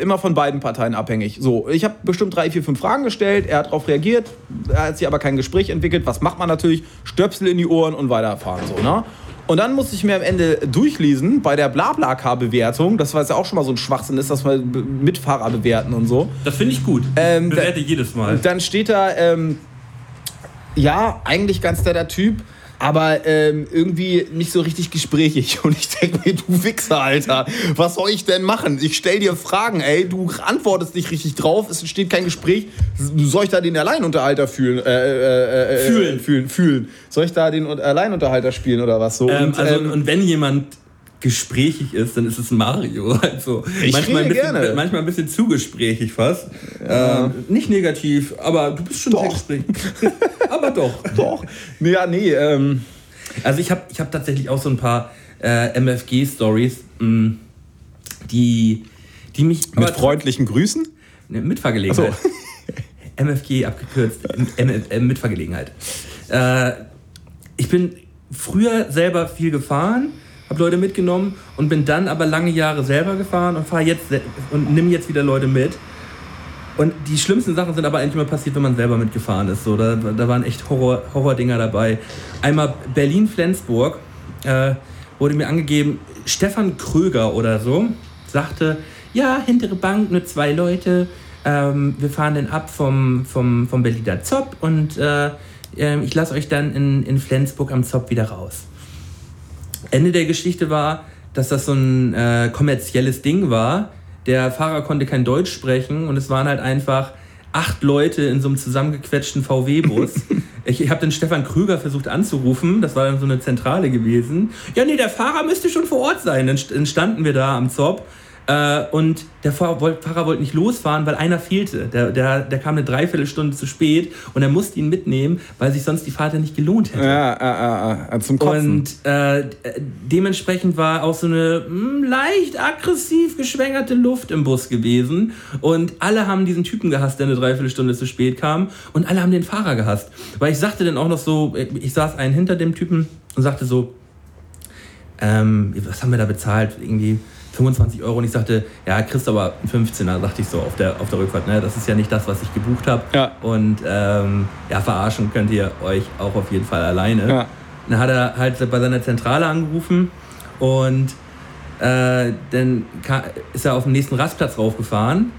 immer von beiden Parteien abhängig. So, ich habe bestimmt drei, vier, fünf Fragen gestellt, er hat darauf reagiert, er hat sich aber kein Gespräch entwickelt. Was macht man natürlich? Stöpsel in die Ohren und weiterfahren so, ne? Und dann musste ich mir am Ende durchlesen bei der Blablacar-Bewertung, das war jetzt ja auch schon mal so ein Schwachsinn ist, dass wir Mitfahrer bewerten und so. Das finde ich gut. Ähm, Bewerte jedes Mal. Dann steht da, ähm, ja, eigentlich ganz netter Typ, aber ähm, irgendwie nicht so richtig gesprächig. Und ich denke mir, du Wichser, Alter, was soll ich denn machen? Ich stell dir Fragen, ey, du antwortest nicht richtig drauf, es entsteht kein Gespräch. Soll ich da den Alleinunterhalter fühlen? Äh, äh, äh, Fühlen. Äh, fühlen. Fühlen. Soll ich da den Alleinunterhalter spielen oder was so? Ähm, Und, also, ähm, und wenn jemand gesprächig ist, dann ist es Mario. Also Ich manchmal, ein bisschen, gerne. manchmal ein bisschen zu gesprächig fast. Ähm, nicht negativ, aber du bist schon sehr Doch. gesprächig. aber doch. doch. Ja, nee, ähm, Also ich habe ich hab tatsächlich auch so ein paar äh, MFG-Stories, die, die mich... mit freundlichen Grüßen. Ne, Mitfahrgelegenheit. MFG abgekürzt, äh, Mitfahrgelegenheit. Äh, ich bin früher selber viel gefahren, habe Leute mitgenommen und bin dann aber lange Jahre selber gefahren und fahre jetzt und nimm jetzt wieder Leute mit. Und die schlimmsten Sachen sind aber eigentlich immer passiert, wenn man selber mitgefahren ist. So, da, da waren echt Horror, Horrordinger dabei. Einmal Berlin-Flensburg äh, wurde mir angegeben, Stefan Kröger oder so sagte, ja, hintere Bank, nur zwei Leute. Ähm, wir fahren dann ab vom, vom, vom Berliner Zopp und äh, ähm, ich lasse euch dann in, in Flensburg am Zopp wieder raus. Ende der Geschichte war, dass das so ein äh, kommerzielles Ding war. Der Fahrer konnte kein Deutsch sprechen und es waren halt einfach acht Leute in so einem zusammengequetschten VW-Bus. ich ich habe den Stefan Krüger versucht anzurufen, das war dann so eine Zentrale gewesen. Ja, nee, der Fahrer müsste schon vor Ort sein. Dann st- dann standen wir da am Zopp äh, und der Fahrer, wollt- Fahrer wollte nicht losfahren, weil einer fehlte. Der, der, der kam eine Dreiviertelstunde zu spät und er musste ihn mitnehmen, weil sich sonst die Fahrt ja nicht gelohnt hätte. Ja, äh, äh, äh, zum Kotzen. Und äh, dementsprechend war auch so eine mh, leicht aggressiv geschwängerte Luft im Bus gewesen. Und alle haben diesen Typen gehasst, der eine Dreiviertelstunde zu spät kam. Und alle haben den Fahrer gehasst. Weil ich sagte dann auch noch so, ich saß einen hinter dem Typen und sagte so, ähm, was haben wir da bezahlt? Irgendwie 25 Euro. Und ich sagte, ja, kriegst aber einen 15er, dachte ich so auf der, auf der Rückfahrt. Ne? Das ist ja nicht das, was ich gebucht habe. Ja. Und ähm, ja, verarschen könnt ihr euch auch auf jeden Fall alleine. Ja. Dann hat er halt bei seiner Zentrale angerufen und äh, dann ist er auf den nächsten Rastplatz raufgefahren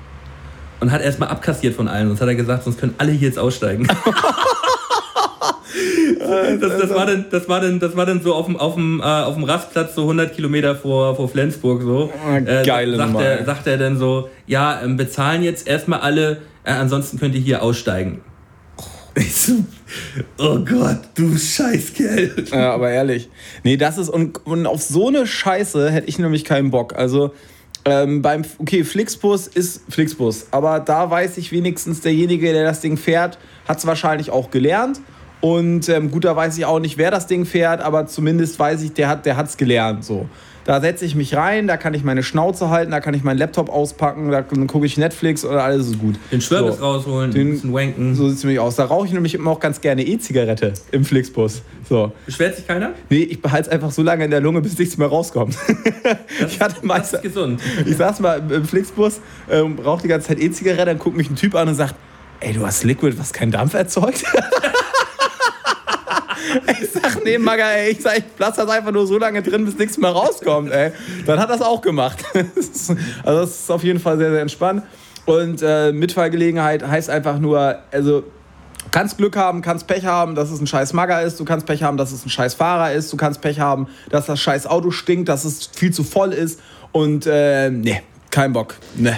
und hat erstmal abkassiert von allen. Sonst hat er gesagt, sonst können alle hier jetzt aussteigen. das, das, war dann, das, war dann, das war dann so auf dem, auf dem, äh, auf dem Rastplatz, so 100 Kilometer vor, vor Flensburg. So. Äh, Geile sagt, er, sagt er dann so, ja, ähm, bezahlen jetzt erstmal alle, äh, ansonsten könnt ihr hier aussteigen. Oh Gott, du Scheißkerl. Ja, aber ehrlich. Nee, das ist. Und, und auf so eine Scheiße hätte ich nämlich keinen Bock. Also. Ähm, beim, okay, Flixbus ist Flixbus, aber da weiß ich wenigstens, derjenige, der das Ding fährt, hat es wahrscheinlich auch gelernt. Und ähm, gut, da weiß ich auch nicht, wer das Ding fährt, aber zumindest weiß ich, der hat der hat's gelernt. So. Da setze ich mich rein, da kann ich meine Schnauze halten, da kann ich meinen Laptop auspacken, da gucke ich Netflix oder alles ist gut. Den Schwörbis So. rausholen, Den- bisschen wanken. So sieht es nämlich aus. Da rauche ich nämlich immer auch ganz gerne E-Zigarette im Flixbus. So. Beschwert sich keiner? Nee, ich behalte es einfach so lange in der Lunge, bis nichts mehr rauskommt. Das, Ich hatte das meist- ist gesund. Ich saß mal im Flixbus, ähm, rauche die ganze Zeit E-Zigarette, dann guckt mich ein Typ an und sagt, ey, du hast Liquid, was keinen Dampf erzeugt? ich sag, nee, Magga, ey, ich sag, ich lass das einfach nur so lange drin, bis nichts mehr rauskommt, ey. Dann hat das auch gemacht. also das ist auf jeden Fall sehr, sehr entspannt. Und äh, Mitfallgelegenheit heißt einfach nur, also Du kannst Glück haben, kannst Pech haben, dass es ein scheiß Magger ist. Du kannst Pech haben, dass es ein scheiß Fahrer ist. Du kannst Pech haben, dass das scheiß Auto stinkt, dass es viel zu voll ist. Und äh, nee, kein Bock. Nee.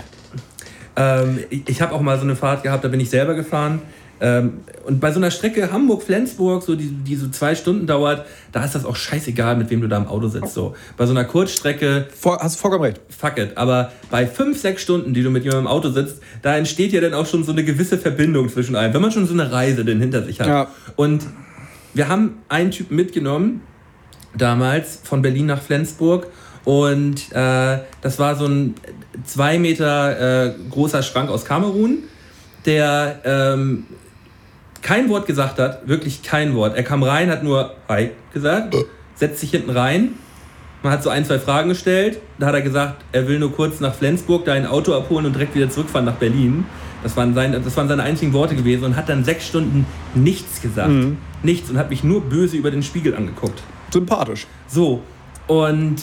Ähm, ich habe auch mal so eine Fahrt gehabt, da bin ich selber gefahren. Ähm, und bei so einer Strecke Hamburg-Flensburg, so die, die so zwei Stunden dauert, da ist das auch scheißegal, mit wem du da im Auto sitzt. So. Bei so einer Kurzstrecke, Vor, hast du vollkommen recht. fuck it. Aber bei fünf, sechs Stunden, die du mit jemandem im Auto sitzt, da entsteht ja dann auch schon so eine gewisse Verbindung zwischen einem, wenn man schon so eine Reise denn hinter sich hat. Ja. Und wir haben einen Typen mitgenommen, damals von Berlin nach Flensburg. Und äh, das war so ein zwei Meter äh, großer Schrank aus Kamerun, der ähm, kein Wort gesagt hat, wirklich kein Wort. Er kam rein, hat nur Hi gesagt, setzt sich hinten rein. Man hat so ein, zwei Fragen gestellt. Da hat er gesagt, er will nur kurz nach Flensburg da ein Auto abholen und direkt wieder zurückfahren nach Berlin. Das waren, sein, das waren seine einzigen Worte gewesen und hat dann sechs Stunden nichts gesagt. Nichts und hat mich nur böse über den Spiegel angeguckt. Sympathisch. So, und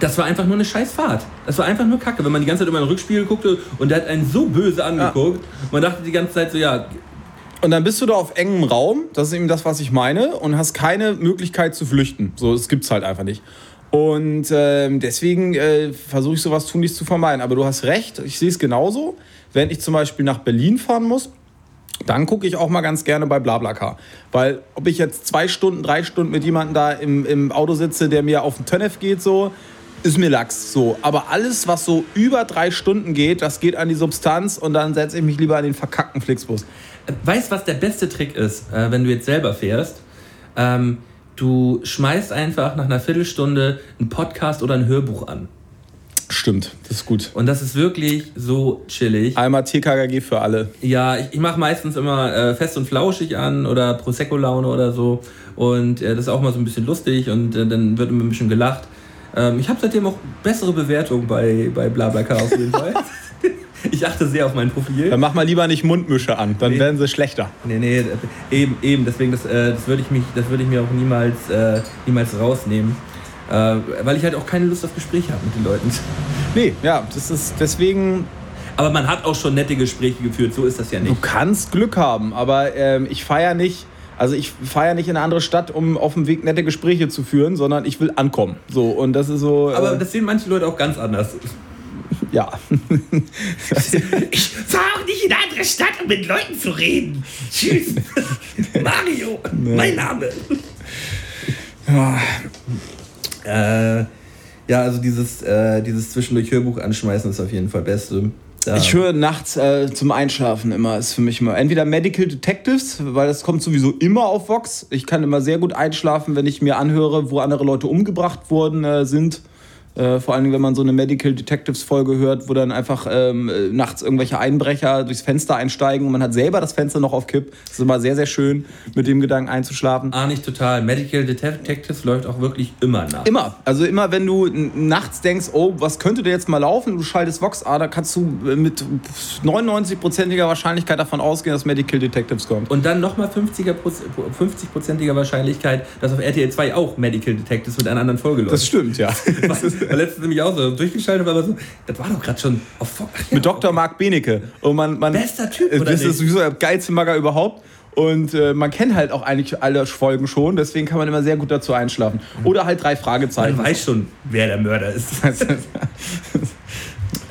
das war einfach nur eine scheiß Fahrt. Das war einfach nur Kacke, wenn man die ganze Zeit über den Rückspiegel guckte und der hat einen so böse angeguckt. Man dachte die ganze Zeit so, ja, Und dann bist du da auf engem Raum, das ist eben das, was ich meine, und hast keine Möglichkeit zu flüchten. So, das gibt's halt einfach nicht. Und ähm, deswegen äh, versuche ich sowas tunlichst zu vermeiden. Aber du hast recht, ich sehe es genauso. Wenn ich zum Beispiel nach Berlin fahren muss, dann gucke ich auch mal ganz gerne bei BlaBlaCar. Weil ob ich jetzt zwei Stunden, drei Stunden mit jemandem da im, im Auto sitze, der mir auf den Tönef geht, so, ist mir Lachs. So. Aber alles, was so über drei Stunden geht, das geht an die Substanz und dann setze ich mich lieber an den verkackten Flixbus. Weißt was der beste Trick ist, äh, wenn du jetzt selber fährst? Ähm, du schmeißt einfach nach einer Viertelstunde einen Podcast oder ein Hörbuch an. Stimmt, das ist gut. Und das ist wirklich so chillig. Einmal TKKG für alle. Ja, ich, ich mache meistens immer äh, fest und flauschig an oder Prosecco-Laune oder so. Und äh, das ist auch mal so ein bisschen lustig und äh, dann wird immer ein bisschen gelacht. Ähm, ich habe seitdem auch bessere Bewertungen bei, bei BlaBlaCar auf jeden Fall. ich achte sehr auf mein Profil. Dann mach mal lieber nicht Mundmische an, dann Nee. werden sie schlechter. Nee, nee, äh, eben, eben. Deswegen, das, äh, das würde ich, mich- das würde ich mir auch niemals, äh, niemals rausnehmen. Äh, weil ich halt auch keine Lust auf Gespräche habe mit den Leuten. Nee, ja, das ist deswegen, Aber man hat auch schon nette Gespräche geführt, so ist das ja du nicht. kannst Glück haben, aber ähm, ich feiere nicht, also ich feiere nicht in eine andere Stadt, um auf dem Weg nette Gespräche zu führen, sondern ich will ankommen. So, und das ist so, äh, Aber das sehen manche Leute auch ganz anders. Ja. Ich fahre auch nicht in eine andere Stadt, um mit Leuten zu reden. Tschüss. Mario, mein Name. Äh, ja, also dieses, äh, dieses zwischendurch Hörbuch anschmeißen ist auf jeden Fall Beste. Da- Ich höre nachts äh, zum Einschlafen immer, ist für mich immer entweder Medical Detectives, weil das kommt sowieso immer auf Vox. Ich kann immer sehr gut einschlafen, wenn ich mir anhöre, wo andere Leute umgebracht worden äh, sind. Äh, vor allem, wenn man so eine Medical Detectives Folge hört, wo dann einfach ähm, äh, nachts irgendwelche Einbrecher durchs Fenster einsteigen und man hat selber das Fenster noch auf Kipp. Das ist immer sehr, sehr schön, mit dem Gedanken einzuschlafen. Ah, nicht total. Medical Detectives läuft auch wirklich immer nach. Immer. Also immer, wenn du nachts denkst, oh, was könnte denn jetzt mal laufen, du schaltest Vox, ah, da kannst du äh, mit 99%iger Wahrscheinlichkeit davon ausgehen, dass Medical Detectives kommt. Und dann nochmal 50er Proz- 50%iger Wahrscheinlichkeit, dass auf RTL 2 auch Medical Detectives mit einer anderen Folge läuft. Das stimmt, ja. was, war letztens nämlich auch so durchgeschaltet, aber so, das war doch gerade schon auf Fox. Mit Dr. Marc Benecke. Und man, man, Bester Typ, oder Das nicht? ist sowieso der geilste Magger überhaupt. Und äh, man kennt halt auch eigentlich alle Folgen schon, deswegen kann man immer sehr gut dazu einschlafen. Oder halt drei Fragezeichen. Man weiß schon, wer der Mörder ist.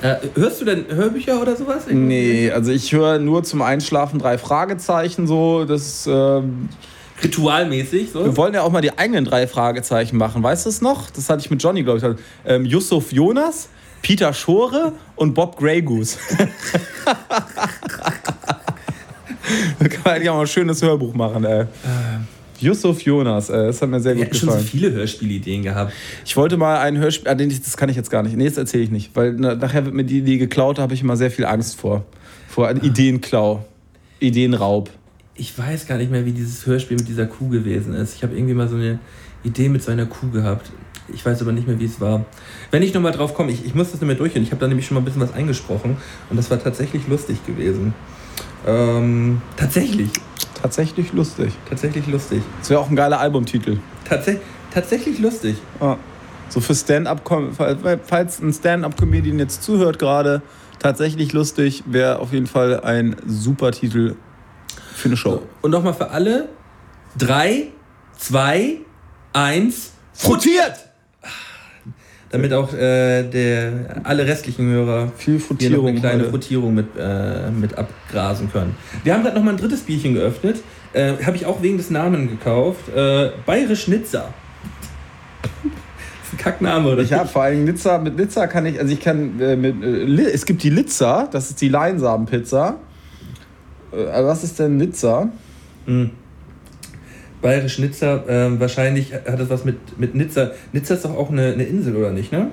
äh, hörst du denn Hörbücher oder sowas? nee, also ich höre nur zum Einschlafen drei Fragezeichen so. Das, ähm, Ritualmäßig, so? wir wollen ja auch mal die eigenen drei Fragezeichen machen. Weißt du es noch? Das hatte ich mit Johnny, glaube ich. Ähm, Yusuf Jonas, Peter Schore und Bob Grey Goose. da kann man eigentlich auch mal ein schönes Hörbuch machen, ey. Yusuf Jonas, ey, das hat mir sehr Wir gut hatten schon so gefallen. viele Hörspielideen gehabt. Ich wollte mal ein Hörspiel, ah, das kann ich jetzt gar nicht. Nee, das erzähle ich nicht, weil na, nachher wird mir die Idee geklaut, da habe ich immer sehr viel Angst vor. Vor einem Ideenklau, Ideenraub. Ich weiß gar nicht mehr, wie dieses Hörspiel mit dieser Kuh gewesen ist. Ich habe irgendwie mal so eine Idee mit so einer Kuh gehabt. Ich weiß aber nicht mehr, wie es war. Wenn ich nochmal drauf komme, ich, ich muss das nicht mehr durchhören. Ich habe da nämlich schon mal ein bisschen was eingesprochen und das war tatsächlich lustig gewesen. Ähm, tatsächlich, Tatsächlich lustig. tatsächlich lustig. Das wäre auch ein geiler Albumtitel. Tatsä tatsächlich lustig. Ja. So für Stand-up, falls ein Stand-up-Comedian jetzt zuhört gerade, tatsächlich lustig, wäre auf jeden Fall ein super Titel für eine Show. Und nochmal für alle. Drei, zwei, eins. Frotiert! Damit auch äh, der, alle restlichen Hörer Viel hier noch eine kleine heute. Mit, äh, mit abgrasen können. Wir haben gerade noch mal ein drittes Bierchen geöffnet. Äh, Habe ich auch wegen des Namens gekauft. Äh, Bayerisch Nizza. Das ist ein Kackname, oder? Ich habe vor allem Nizza, mit Nizza kann ich, also ich kann äh, mit, äh, es gibt die Litza, das ist die Leinsamenpizza. Äh, aber was ist denn Nizza? Bayerisch Nizza, äh, wahrscheinlich hat das was mit, mit Nizza. Nizza ist doch auch eine, eine Insel, oder nicht, ne?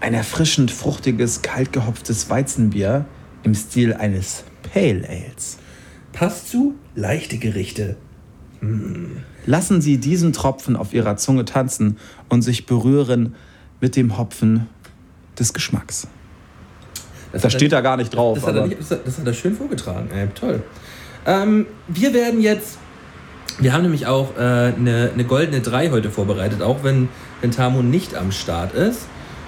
Ein erfrischend fruchtiges, kalt gehopftes Weizenbier im Stil eines Pale Ales. Passt zu leichte Gerichte. Lassen Sie diesen Tropfen auf Ihrer Zunge tanzen und sich berühren mit dem Hopfen des Geschmacks. Das Da hat er steht da gar nicht drauf. Das hat, er nicht, das, hat, das er schön vorgetragen. Ey, toll. Ähm, wir werden jetzt. Wir haben nämlich auch äh, eine, eine goldene 3 heute vorbereitet, auch wenn, wenn Tamu nicht am Start ist.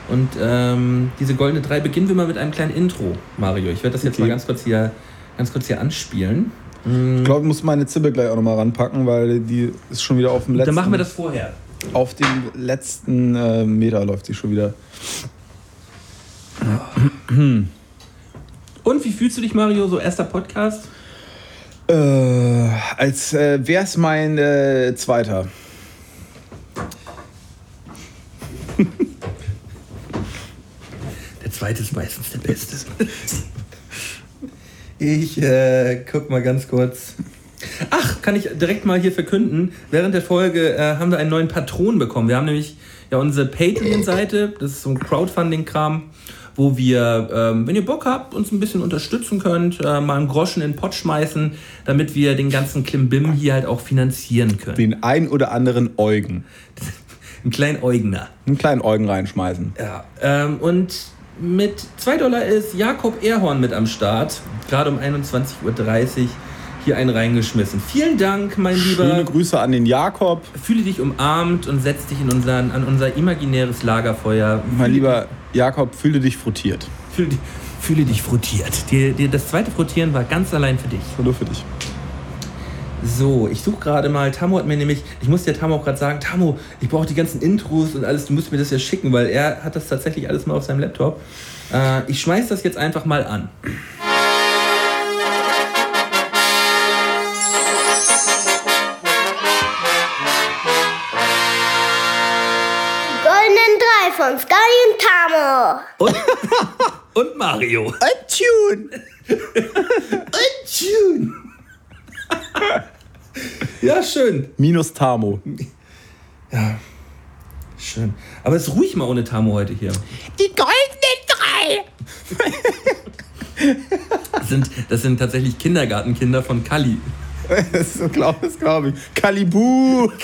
Und ähm, diese goldene 3 beginnen wir mal mit einem kleinen Intro, Mario. Ich werde das jetzt Okay. mal ganz kurz hier, ganz kurz hier anspielen. ich glaube, ich muss meine Zibbe gleich auch nochmal ranpacken, weil die ist schon wieder auf dem letzten. Dann machen wir das vorher. Auf dem letzten äh, Meter läuft sie schon wieder. Und wie fühlst du dich, Mario? So erster Podcast? Äh, als äh, wär's mein äh, zweiter. Der zweite ist meistens der beste. Ich äh, guck mal ganz kurz. Ach, kann ich direkt mal hier verkünden. Während der Folge äh, haben wir einen neuen Patron bekommen. Wir haben nämlich ja unsere Patreon-Seite, das ist so ein Crowdfunding-Kram, wo wir, ähm, wenn ihr Bock habt, uns ein bisschen unterstützen könnt, äh, mal einen Groschen in den Pott schmeißen, damit wir den ganzen Klimbim hier halt auch finanzieren können. Den ein oder anderen Eugen. Ein kleinen Eugener. Einen kleinen Eugen reinschmeißen. Ja, ähm, und mit 2 Dollar ist Jakob Erhorn mit am Start. Gerade um 21.30 Uhr hier einen reingeschmissen. Vielen Dank, mein Schöne Lieber. Grüße an den Jakob. Fühle dich umarmt und setz dich in unseren, an unser imaginäres Lagerfeuer. Mein lieber Jakob, fühle dich frottiert. Fühle, dich- fühle dich frottiert. Dir, dir, das zweite Frottieren war ganz allein für dich. Nur für dich. So, ich suche gerade mal, Tamo hat mir nämlich, ich muss dir Tamo auch gerade sagen, Tamo, ich brauche die ganzen Intros und alles, du musst mir das ja schicken, weil er hat das tatsächlich alles mal auf seinem Laptop. Äh, ich schmeiß das jetzt einfach mal an. Und, und Mario. Tune! Tune. ja, schön. Minus Tamo. Ja, schön. Aber es ist ruhig mal ohne Tamo heute hier. Die goldenen drei! Das sind, das sind tatsächlich Kindergartenkinder von Kali. Das glaube glaub ich. Kalibu!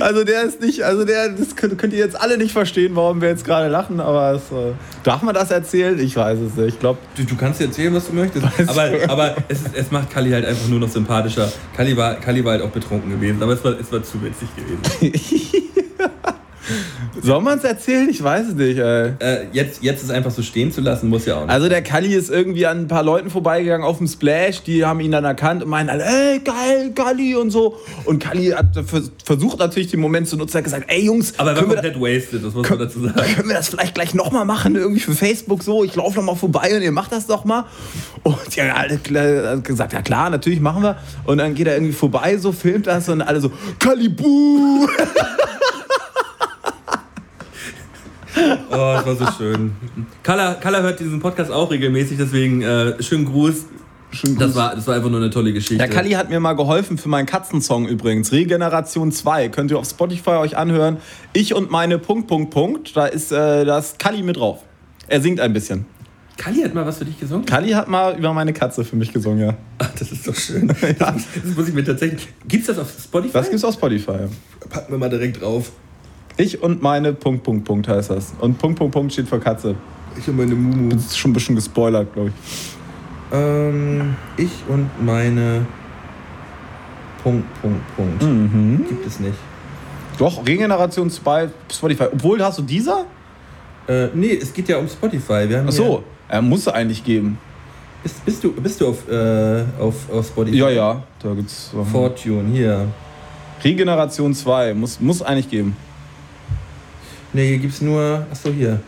Also der ist nicht, also der, das könnt, könnt ihr jetzt alle nicht verstehen, warum wir jetzt gerade lachen, aber es, äh, darf man das erzählen? Ich weiß es nicht. Ich glaube, Du, du kannst dir erzählen, was du möchtest. Aber aber es, es macht Kali halt einfach nur noch sympathischer. Kali war, Kali war halt auch betrunken gewesen, aber es war, es war zu witzig gewesen. Soll man es erzählen? Ich weiß es nicht, ey. Äh, jetzt, jetzt ist einfach so stehen zu lassen, muss ja auch nicht. Also der Kalli ist irgendwie an ein paar Leuten vorbeigegangen auf dem Splash, die haben ihn dann erkannt und meinen alle, ey, geil, Kalli und so. Und Kalli hat vers- versucht natürlich den Moment zu nutzen, hat gesagt, ey Jungs, Aber er können wir, komplett wasted, das muss man dazu sagen. können wir das vielleicht gleich nochmal machen, irgendwie für Facebook so, ich laufe nochmal vorbei und ihr macht das doch mal. Und die haben alle klar- gesagt, ja klar, natürlich machen wir. Und dann geht er irgendwie vorbei, so filmt das und alle so, Kalibu! Oh, das war so schön. Kalla, Kalla hört diesen Podcast auch regelmäßig, deswegen äh, schönen Gruß. Schönen Das war, das war einfach nur eine tolle Geschichte. Der Kalli hat mir mal geholfen für meinen Katzensong übrigens. Regeneration 2. Könnt ihr auf Spotify euch anhören. Ich und meine Punkt, Punkt, Punkt. Da ist äh, das Kalli mit drauf. Er singt ein bisschen. Kalli hat mal was für dich gesungen? Kalli hat mal über meine Katze für mich gesungen, ja. Ach, das ist doch schön. Das, muss, das muss ich mir tatsächlich. Gibt's das auf Spotify? Das gibt's auf Spotify. Packen wir mal direkt drauf. Ich und meine Punkt, Punkt, Punkt heißt das. Und Punkt, Punkt, Punkt steht für Katze. Ich und meine Mumu. Das ist schon ein bisschen gespoilert, glaube ich. Ähm, ich und meine. Punkt, Punkt, Punkt. Mhm. Gibt es nicht. Doch, Regeneration 2, Spotify. Obwohl, hast du dieser? Äh, nee, es geht ja um Spotify. Wir haben Ach so, er muss eigentlich geben. Bist, bist, du, bist du auf, äh, auf, auf Spotify? Ja, ja, da gibt's. Fortune, hier. Regeneration 2, muss, muss eigentlich geben. Nee, hier gibt's nur. Achso, hier.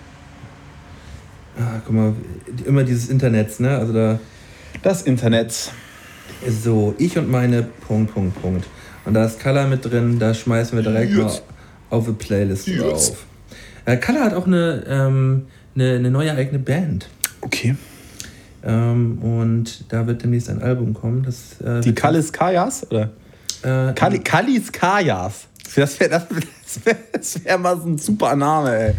Ah, guck mal, immer dieses Internets, ne? Also da. Das Internet. So, ich und meine Punkt, Punkt, Punkt. Und da ist Color mit drin, da schmeißen wir direkt Jetzt. mal auf die Playlist Jetzt. drauf. Äh, Color hat auch eine, ähm, eine, eine neue eigene Band. Okay. Ähm, und da wird demnächst ein Album kommen. Das, äh, Die Kallis Kajas? Oder? äh, Kali, Kajas. Das wäre das wär, das wär mal so ein super Name, ey.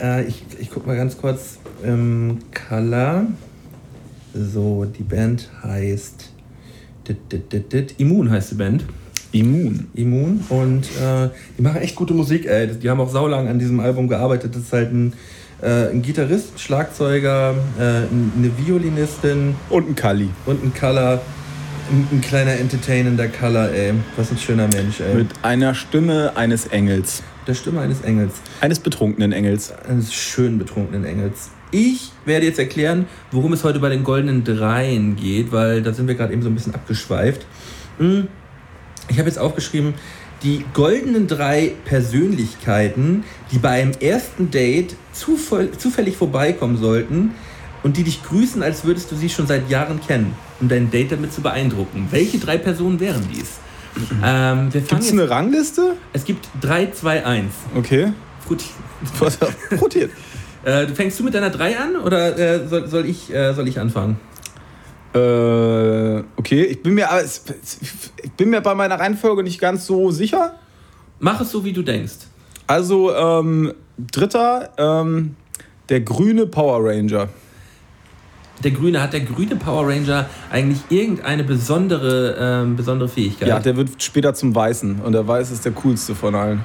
Äh, ich, ich guck mal ganz kurz. Ähm, Color. So, die Band heißt. Dit, dit, dit, dit. Immun heißt die Band. Immun. Immun. Und äh, die machen echt gute Musik, ey. Die haben auch saulang an diesem Album gearbeitet. Das ist halt ein, äh, ein Gitarrist, Schlagzeuger, äh, eine Violinistin Und ein Kalli. und ein Color. Ein, ein kleiner entertainender Color, ey. Was ein schöner Mensch, ey. Mit einer Stimme eines Engels. der Stimme eines Engels. Eines betrunkenen Engels. eines schön betrunkenen Engels. Ich werde jetzt erklären, worum es heute bei den goldenen Dreien geht, weil da sind wir gerade eben so ein bisschen abgeschweift. Hm, Ich habe jetzt aufgeschrieben, die goldenen drei Persönlichkeiten, die bei einem ersten Date zufällig vorbeikommen sollten und die dich grüßen, als würdest du sie schon seit Jahren kennen, um dein Date damit zu beeindrucken. Welche drei Personen wären dies? Ähm, Gibt es eine Rangliste? es gibt 3, 2, 1. Okay. Rotiert? Äh, du fängst du mit deiner 3 an oder äh, soll, soll, ich, äh, soll ich anfangen? Äh, okay, ich bin mir, ich bin mir bei meiner Reihenfolge nicht ganz so sicher. Mach es so, wie du denkst. Also, ähm, dritter, ähm, der grüne Power Ranger. Der Grüne, hat der grüne Power Ranger eigentlich irgendeine besondere, ähm, besondere Fähigkeit? Ja, der wird später zum Weißen und der Weiß ist der coolste von allen.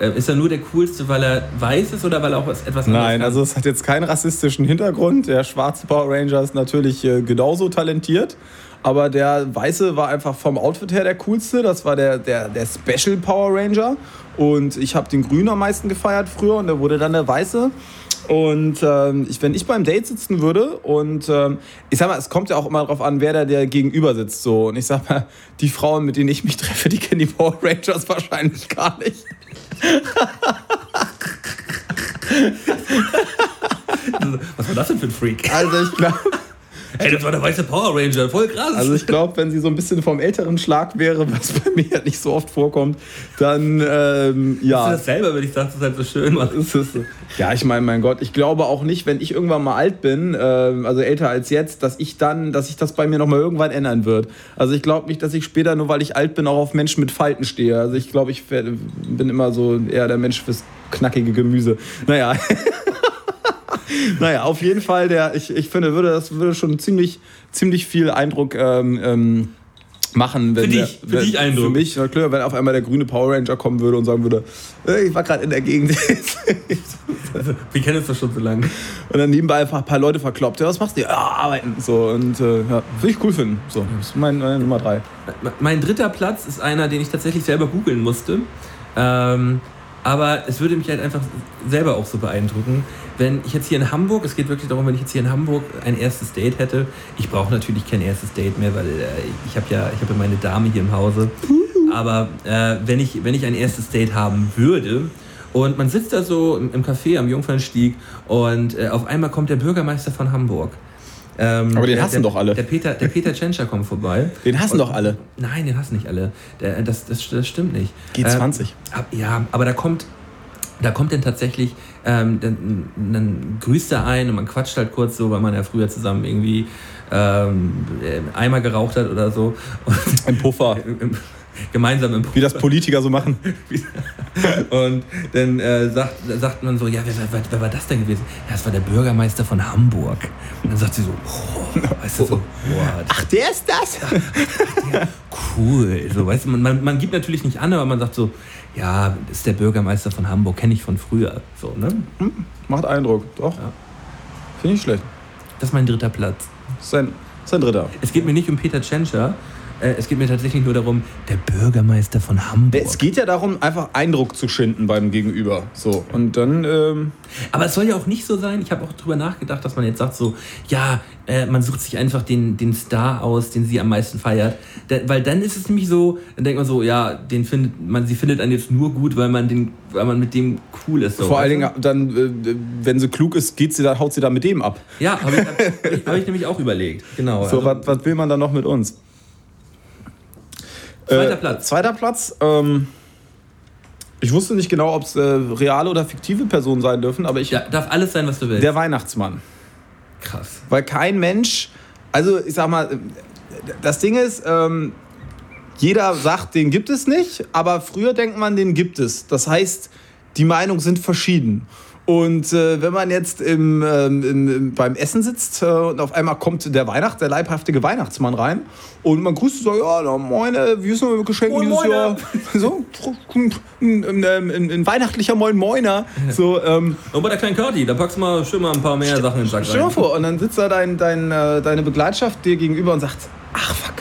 äh, ist er nur der coolste, weil er weiß ist oder weil er auch was, etwas anderes Nein, kann? also es hat jetzt keinen rassistischen Hintergrund. Der schwarze Power Ranger ist natürlich äh, genauso talentiert. Aber der Weiße war einfach vom Outfit her der coolste. Das war der, der, der Special Power Ranger. Und ich habe den Grünen am meisten gefeiert früher und der wurde dann der Weiße. Und ähm, ich, wenn ich beim Date sitzen würde und ähm, ich sag mal, es kommt ja auch immer darauf an, wer da der gegenüber sitzt. So. Und ich sag mal, die Frauen, mit denen ich mich treffe, die kennen die Power Rangers wahrscheinlich gar nicht. was war das denn für ein Freak? Also ich glaube. Ey, das war der weiße Power Ranger, voll krass. Also ich glaube, wenn sie so ein bisschen vom älteren Schlag wäre, was bei mir ja nicht so oft vorkommt, dann ähm, Ist ja. das selber, wenn ich sage, das ist halt so schön, Mann. Ist. Ja, ich meine, mein Gott, ich glaube auch nicht, wenn ich irgendwann mal alt bin, ähm, also älter als jetzt, dass ich dann, dass sich das bei mir noch mal irgendwann ändern wird. Also ich glaube nicht, dass ich später, nur weil ich alt bin, auch auf Menschen mit Falten stehe. Also ich glaube, ich bin immer so eher der Mensch fürs knackige Gemüse. Naja. naja, auf jeden Fall, der, ich, ich finde, würde, das würde schon ziemlich, ziemlich viel Eindruck ähm, ähm, machen. Wenn Für der, dich, für dich Eindruck. Für mich, klar, wenn auf einmal der grüne Power Ranger kommen würde und sagen würde, "Hey, ich war gerade in der Gegend. Wir kennen uns doch schon so lange. Und dann nebenbei einfach ein paar Leute verkloppt. Ja, was machst du? Ja, arbeiten. So, und äh, ja, würde ich cool finden. So, das ist mein, meine Nummer drei. Mein dritter Platz ist einer, den ich tatsächlich selber googeln musste. Ähm, Aber es würde mich halt einfach selber auch so beeindrucken, wenn ich jetzt hier in Hamburg, es geht wirklich darum, wenn ich jetzt hier in Hamburg ein erstes Date hätte. Ich brauche natürlich kein erstes Date mehr, weil äh, ich habe ja, ich habe ja meine Dame hier im Hause. Aber äh, wenn, ich, wenn ich ein erstes Date haben würde und man sitzt da so im, im Café am Jungfernstieg und äh, auf einmal kommt der Bürgermeister von Hamburg. Ähm, Aber den der, hassen der, doch alle. Der Peter, der Peter Tschentscher kommt vorbei. Den hassen doch alle. Nein, den hassen nicht alle. Der, das, das, das stimmt nicht. G20. Ähm, ab- ja, aber da kommt, da kommt dann tatsächlich, ähm, dann, dann grüßt er ein und man quatscht halt kurz so, weil man ja früher zusammen irgendwie ähm, äh, Eimer geraucht hat oder so. Und Ein Puffer. im, gemeinsam im Wie das Politiker so machen. und dann äh, sagt, sagt man so, ja, wer, wer, wer war das denn gewesen? Ja, das war der Bürgermeister von Hamburg. Und dann sagt sie so, oh, weißt du, so, boah, Ach, der ist das? cool. So, weißt du, man, man, man gibt natürlich nicht an, aber man sagt so, ja, ist der Bürgermeister von Hamburg, kenne ich von früher. So, ne? Macht Eindruck, doch. Ja. Finde ich schlecht. Das ist mein dritter Platz. Sein, sein dritter. Es geht mir nicht um Peter Tschentscher, äh, es geht mir tatsächlich nur darum, der Bürgermeister von Hamburg. Es geht ja darum, einfach Eindruck zu schinden beim Gegenüber. So. Und dann, ähm, Aber es soll ja auch nicht so sein. Ich habe auch drüber nachgedacht, dass man jetzt sagt so, ja, äh, man sucht sich einfach den, den Star aus, den sie am meisten feiert. Da, weil dann ist es nämlich so, dann denkt man so, ja, den findet man, sie findet einen jetzt nur gut, weil man den, weil man mit dem cool ist. So, vor allen Dingen, dann, äh, wenn sie klug ist, geht sie da, haut sie da mit dem ab. Ja, habe ich, hab ich, hab ich nämlich auch überlegt. Genau. So, also, was, was will man dann noch mit uns? Zweiter Äh, Platz. Zweiter Platz. Ähm, ich wusste nicht genau, ob es äh, reale oder fiktive Personen sein dürfen, aber ich. ja, darf alles sein, was du willst. Der Weihnachtsmann. Krass. Weil kein Mensch, also ich sag mal, das Ding ist, ähm, jeder sagt, den gibt es nicht, aber früher denkt man, den gibt es. Das heißt, die Meinungen sind verschieden. Und äh, wenn man jetzt im, ähm, im, im, beim Essen sitzt äh, und auf einmal kommt der Weihnacht, der leibhaftige Weihnachtsmann rein und man grüßt so, ja, na, moin, wie ist denn mit Geschenken Moin, dieses moine. Jahr? So, ein, ein, ein, weihnachtlicher Moin Moiner. So, ähm, Und bei der kleinen Curti, da packst du mal schön mal ein paar mehr Sachen in den Sack Stell dir mal rein. vor, und dann sitzt da dein, dein, äh, deine Begleitschaft dir gegenüber und sagt, ach fuck,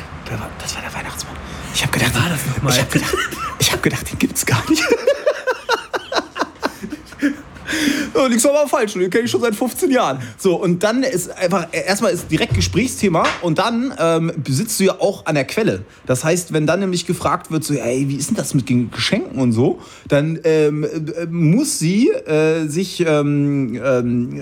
das war der Weihnachtsmann. Ich habe gedacht, war ich habe gedacht, ich hab gedacht, den gibt's gar nicht. Ja, liegst aber falsch, den kenne ich schon seit 15 Jahren. So, und dann ist einfach, erstmal ist direkt Gesprächsthema und dann ähm, sitzt du ja auch an der Quelle. Das heißt, wenn dann nämlich gefragt wird, so, ey, wie ist denn das mit den Geschenken und so, dann ähm, äh, muss sie äh, sich ähm, ähm, äh,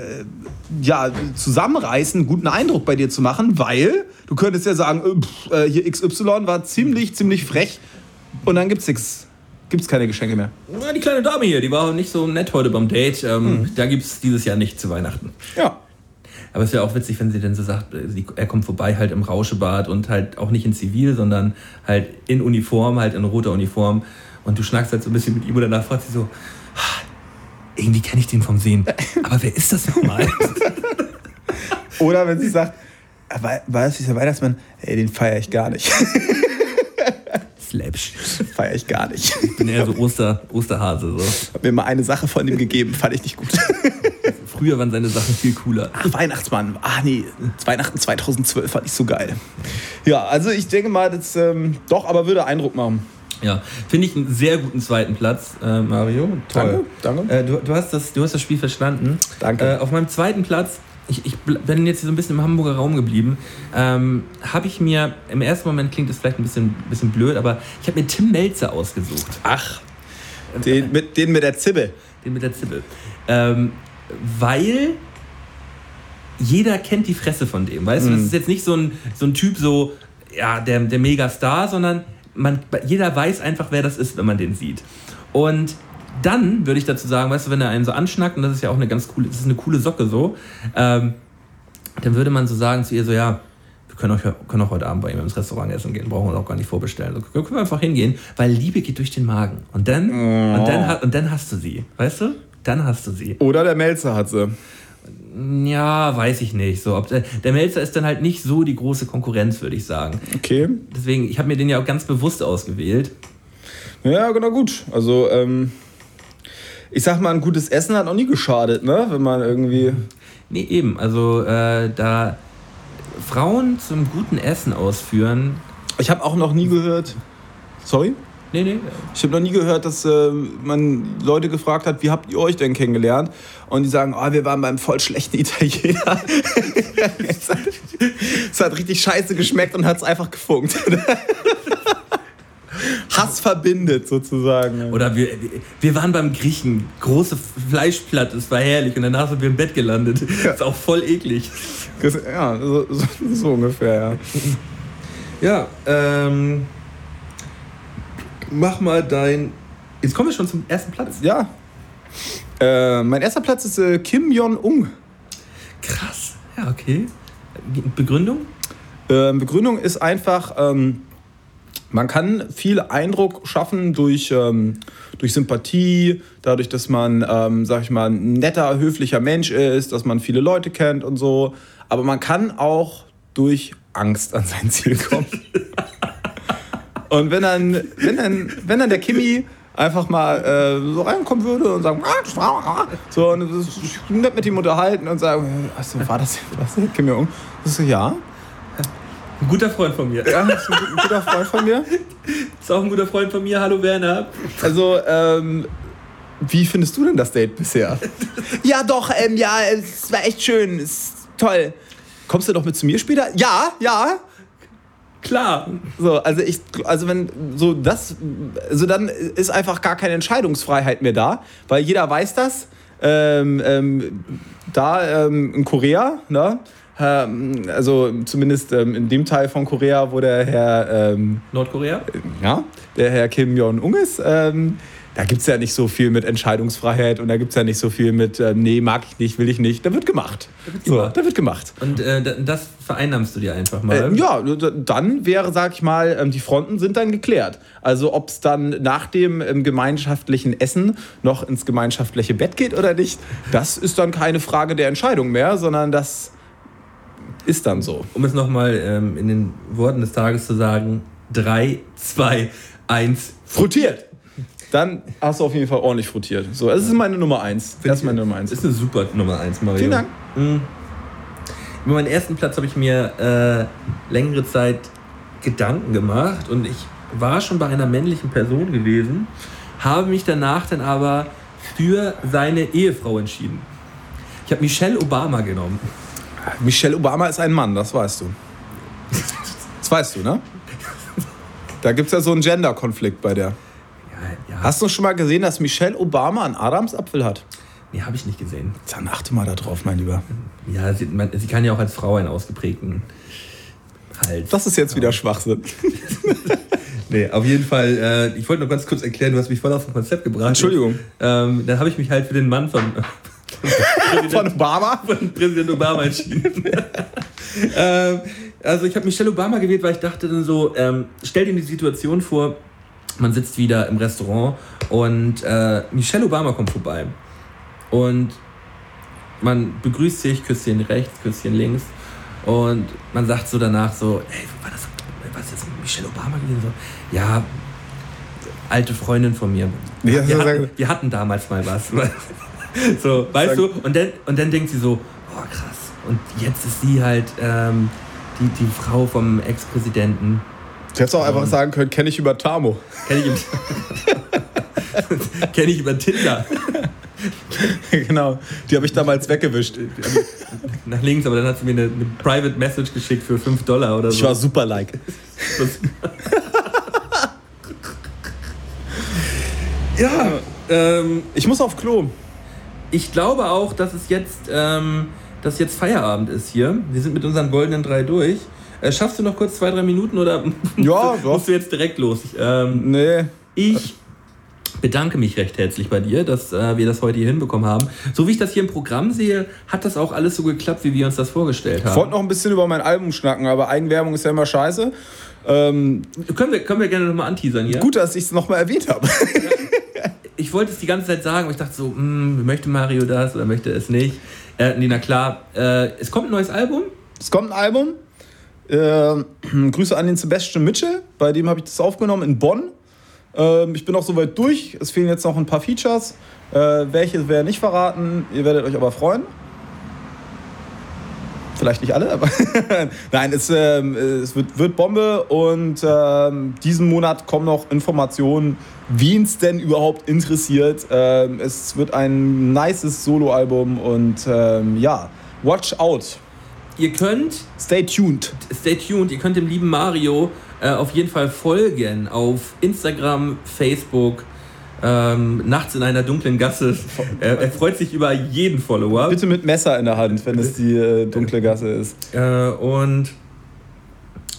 ja, zusammenreißen, einen guten Eindruck bei dir zu machen, weil du könntest ja sagen, äh, äh, hier XY war ziemlich, ziemlich frech und dann gibt's nichts. Gibt's keine Geschenke mehr. Na, die kleine Dame hier, die war nicht so nett heute beim Date. Ähm, Mhm. Da gibt es dieses Jahr nicht zu Weihnachten. Ja. Aber es wäre auch witzig, wenn sie dann so sagt, äh, sie, er kommt vorbei halt im Rauschebad und halt auch nicht in Zivil, sondern halt in Uniform, halt in roter Uniform. Und du schnackst halt so ein bisschen mit ihm und danach fragt sie so, "Ah, irgendwie kenne ich den vom Sehen. Aber wer ist das nochmal? Oder wenn sie sagt, "Ah, war, war das dieser Weihnachtsmann? Ey, den feiere ich gar nicht. Slapsch. feiere ich gar nicht. Ich bin eher so Oster, Osterhase. So. Hab mir mal eine Sache von ihm gegeben, fand ich nicht gut. Früher waren seine Sachen viel cooler. Ach, Weihnachtsmann. Ah, nee, Weihnachten 2012 fand ich so geil. Ja, also ich denke mal, das ähm, doch, aber würde Eindruck machen. Ja, finde ich einen sehr guten zweiten Platz, äh, Mario. Toll. Danke, danke. Äh, du, du, hast das, du hast das Spiel verstanden. Danke. Äh, auf meinem zweiten Platz, ich, ich bin jetzt so ein bisschen im Hamburger Raum geblieben, ähm, habe ich mir, im ersten Moment klingt das vielleicht ein bisschen, bisschen blöd, aber ich habe mir Tim Melzer ausgesucht. Ach, den mit, den mit der Zibbe. Den mit der Zibbel. Ähm, weil jeder kennt die Fresse von dem. Weißt du, das ist jetzt nicht so ein, so ein Typ, so, ja, der, der Megastar, sondern man, jeder weiß einfach, wer das ist, wenn man den sieht. Und dann würde ich dazu sagen, weißt du, wenn er einen so anschnackt, und das ist ja auch eine ganz coole, das ist eine coole Socke so, ähm, dann würde man so sagen zu ihr so, ja, wir können auch, können auch heute Abend bei ihm ins Restaurant essen gehen, brauchen wir auch gar nicht vorbestellen. So, können wir einfach hingehen, weil Liebe geht durch den Magen. Und dann, und dann, ha- und dann hast du sie, weißt du? Dann hast du sie. Oder der Melzer hat sie. Ja, weiß ich nicht. So, ob, der der Melzer ist dann halt nicht so die große Konkurrenz, würde ich sagen. Okay. Deswegen, ich habe mir den ja auch ganz bewusst ausgewählt. Ja, genau gut. Also, ähm, ich sag mal, ein gutes Essen hat noch nie geschadet, ne? Wenn man irgendwie. Nee, eben. Also, äh, da Frauen zum guten Essen ausführen, Ich habe auch noch nie gehört. Sorry? Nee, nee. Ich habe noch nie gehört, dass äh, man Leute gefragt hat, wie habt ihr euch denn kennengelernt? Und die sagen, oh, wir waren beim voll schlechten Italiener. es, hat, es hat richtig scheiße geschmeckt und hat es einfach gefunkt. Hass verbindet sozusagen. Oder wir, wir waren beim Griechen, große Fleischplatte, es war herrlich und danach sind wir im Bett gelandet. Ist auch voll eklig. Ja, so, so, so ungefähr, Ja, ja. ähm. Mach mal dein. Jetzt kommen wir schon zum ersten Platz. Ja. Äh, mein erster Platz ist äh, Kim Jong-un. Krass. Ja, okay. Begründung? Ähm, Begründung ist einfach, ähm, man kann viel Eindruck schaffen durch, ähm, durch Sympathie, dadurch, dass man, ähm, sag ich mal, ein netter, höflicher Mensch ist, dass man viele Leute kennt und so. Aber man kann auch durch Angst an sein Ziel kommen. und wenn dann, wenn dann, wenn dann der Kimi einfach mal äh, so reinkommen würde und sagen, so und nett mit ihm unterhalten und sagen, also, war das was, Kim Jong? Das ist so, ja. Ein guter Freund von mir. Ja, ist ein guter Freund von mir. Ist auch ein guter Freund von mir. Hallo Werner. Also, ähm, wie findest du denn das Date bisher? ja, doch, ähm, ja, es war echt schön, ist toll. Kommst du doch mit zu mir später? Ja, ja. Klar. So, also ich, also wenn so das, also dann ist einfach gar keine Entscheidungsfreiheit mehr da, weil jeder weiß das. Ähm, ähm, da ähm, in Korea, ne? Ähm, also zumindest ähm, in dem Teil von Korea, wo der Herr ähm, Nordkorea? ja, der Herr Kim Jong-un ist, ähm, da gibt es ja nicht so viel mit Entscheidungsfreiheit und da gibt es ja nicht so viel mit, ähm, nee, mag ich nicht, will ich nicht. Da wird gemacht. wird So, gemacht. da wird gemacht. Und äh, da- das vereinnahmst du dir einfach mal. Äh, ja, dann wäre, sag ich mal, ähm, die Fronten sind dann geklärt. Also ob es dann nach dem ähm, gemeinschaftlichen Essen noch ins gemeinschaftliche Bett geht oder nicht, das ist dann keine Frage der Entscheidung mehr, sondern das ist dann so. Um es nochmal ähm, in den Worten des Tages zu sagen: 3, 2, 1. Frotiert! Dann hast du auf jeden Fall ordentlich frotiert. So, das ist meine Nummer eins. Das ist meine Nummer eins. Ist eine super Nummer 1, Mario. Vielen Dank. Mhm. Über meinen ersten Platz habe ich mir äh, längere Zeit Gedanken gemacht und ich war schon bei einer männlichen Person gewesen, habe mich danach dann aber für seine Ehefrau entschieden. Ich habe Michelle Obama genommen. Michelle Obama ist ein Mann, das weißt du. Das weißt du, ne? Da gibt es ja so einen Gender-Konflikt bei der. Ja, ja. Hast du schon mal gesehen, dass Michelle Obama einen Adamsapfel hat? Nee, habe ich nicht gesehen. Dann achte mal da drauf, mein Lieber. Ja, sie, man, sie kann ja auch als Frau einen ausgeprägten Hals. Das ist jetzt wieder Schwachsinn. Nee, auf jeden Fall, äh, ich wollte noch ganz kurz erklären, du hast mich voll auf ein Konzept gebracht. Entschuldigung. Ähm, dann habe ich mich halt für den Mann von, von, Obama? von Präsident Obama entschieden. ähm, also ich habe Michelle Obama gewählt, weil ich dachte dann so, ähm, stell dir die Situation vor, man sitzt wieder im Restaurant und äh, Michelle Obama kommt vorbei. Und man begrüßt sich, Küsschen rechts, Küsschen links. Und man sagt so danach so, ey, war das, was ist jetzt mit Michelle Obama gewesen? So, ja, alte Freundin von mir. Ja, wir, hatten, wir hatten damals mal was. so, weißt Sagen- du? Und dann, und dann denkt sie so, oh krass. Und jetzt ist sie halt ähm, die, die Frau vom Ex-Präsidenten. Du hättest auch einfach sagen können, kenne ich über Tamo. Kenn ich, Kenn ich über Tinder. genau. Die habe ich damals weggewischt. Nach links, aber dann hat sie mir eine, eine Private Message geschickt für 5 Dollar oder so. Ich war super like. ja, ähm, Ich muss auf Klo. Ich glaube auch, dass es jetzt, ähm, dass jetzt Feierabend ist hier. Wir sind mit unseren goldenen drei durch. Äh, schaffst du noch kurz zwei, drei Minuten oder Ja, musst, du jetzt direkt los? Ähm, Nee. ich bedanke mich recht herzlich bei dir, dass äh, wir das heute hier hinbekommen haben. So wie ich das hier im Programm sehe, hat das auch alles so geklappt, wie wir uns das vorgestellt Ich haben. wollte noch ein bisschen über mein Album schnacken, aber Eigenwerbung ist ja immer scheiße. Ähm, Können wir, können wir gerne nochmal anteasern hier? gut, dass ich es nochmal erwähnt habe. Ich wollte es die ganze Zeit sagen, aber ich dachte so, hm, möchte Mario das oder möchte es nicht? Äh, nee, na klar, äh, es kommt ein neues Album. Es kommt ein Album. Ähm, Grüße an den Sebastian Mitchell. Bei dem habe ich das aufgenommen in Bonn. Ähm, ich bin auch soweit durch. Es fehlen jetzt noch ein paar Features. Äh, welche werden nicht verraten. Ihr werdet euch aber freuen. Vielleicht nicht alle, aber nein, es, ähm, es wird, wird Bombe und ähm, diesen Monat kommen noch Informationen, wen es denn überhaupt interessiert. Ähm, es wird ein nices Soloalbum und ähm, ja, watch out. Ihr könnt, Stay tuned. stay tuned, ihr könnt dem lieben Mario äh, auf jeden Fall folgen auf Instagram, Facebook, ähm, nachts in einer dunklen Gasse. Er, er freut sich über jeden Follower. Bitte mit Messer in der Hand, wenn es die äh, dunkle Gasse ist. Äh, und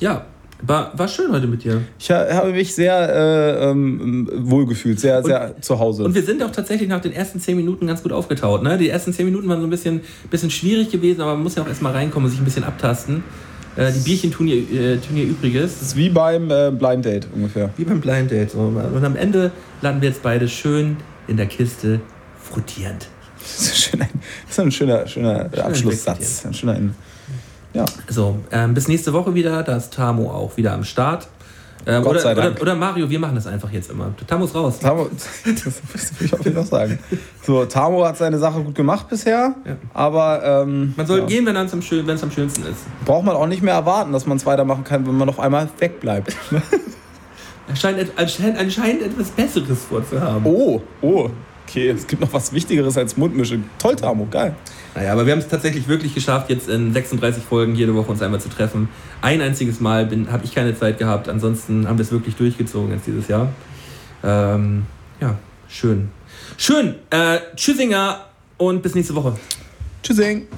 ja, war, war schön heute mit dir. Ich ha- habe mich sehr äh, ähm, wohlgefühlt, sehr, sehr zu Hause. Und wir sind auch tatsächlich nach den ersten zehn Minuten ganz gut aufgetaut. Ne? Die ersten zehn Minuten waren so ein bisschen, bisschen schwierig gewesen, aber man muss ja auch erstmal reinkommen und sich ein bisschen abtasten. Äh, die Bierchen tun ihr, äh, tun ihr Übriges. Das ist wie beim äh, Blind Date ungefähr. Wie beim Blind Date. So. Und am Ende landen wir jetzt beide schön in der Kiste frottierend. Das ist, schön, ein, das ist ein schöner, schöner Abschlusssatz. Ein schöner ja. So, ähm, bis nächste Woche wieder. Da ist Tamo auch wieder am Start. Ähm, Gott oder, sei Dank. Oder, oder Mario, wir machen das einfach jetzt immer. Tamo ist raus. Tamo, das will ich auf jeden Fall sagen. So, Tamo hat seine Sache gut gemacht bisher, Ja. aber ähm, Man soll ja, gehen, wenn es am, schön, am schönsten ist. braucht man auch nicht mehr erwarten, dass man es weitermachen kann, wenn man auf einmal wegbleibt. Erscheint, et- anscheinend, anscheinend etwas Besseres vorzuhaben. Oh, oh, okay, es gibt noch was Wichtigeres als Mundmische. Toll, Tamo, geil. Naja, aber wir haben es tatsächlich wirklich geschafft, jetzt in 36 Folgen jede Woche uns einmal zu treffen. Ein einziges Mal habe ich keine Zeit gehabt, ansonsten haben wir es wirklich durchgezogen jetzt dieses Jahr. Ähm, ja, schön. Schön. Äh, Tschüssinger und bis nächste Woche. Tschüssing.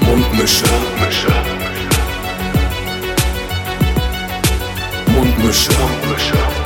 Mundmische. Mundmische. Mundmische. Mundmische.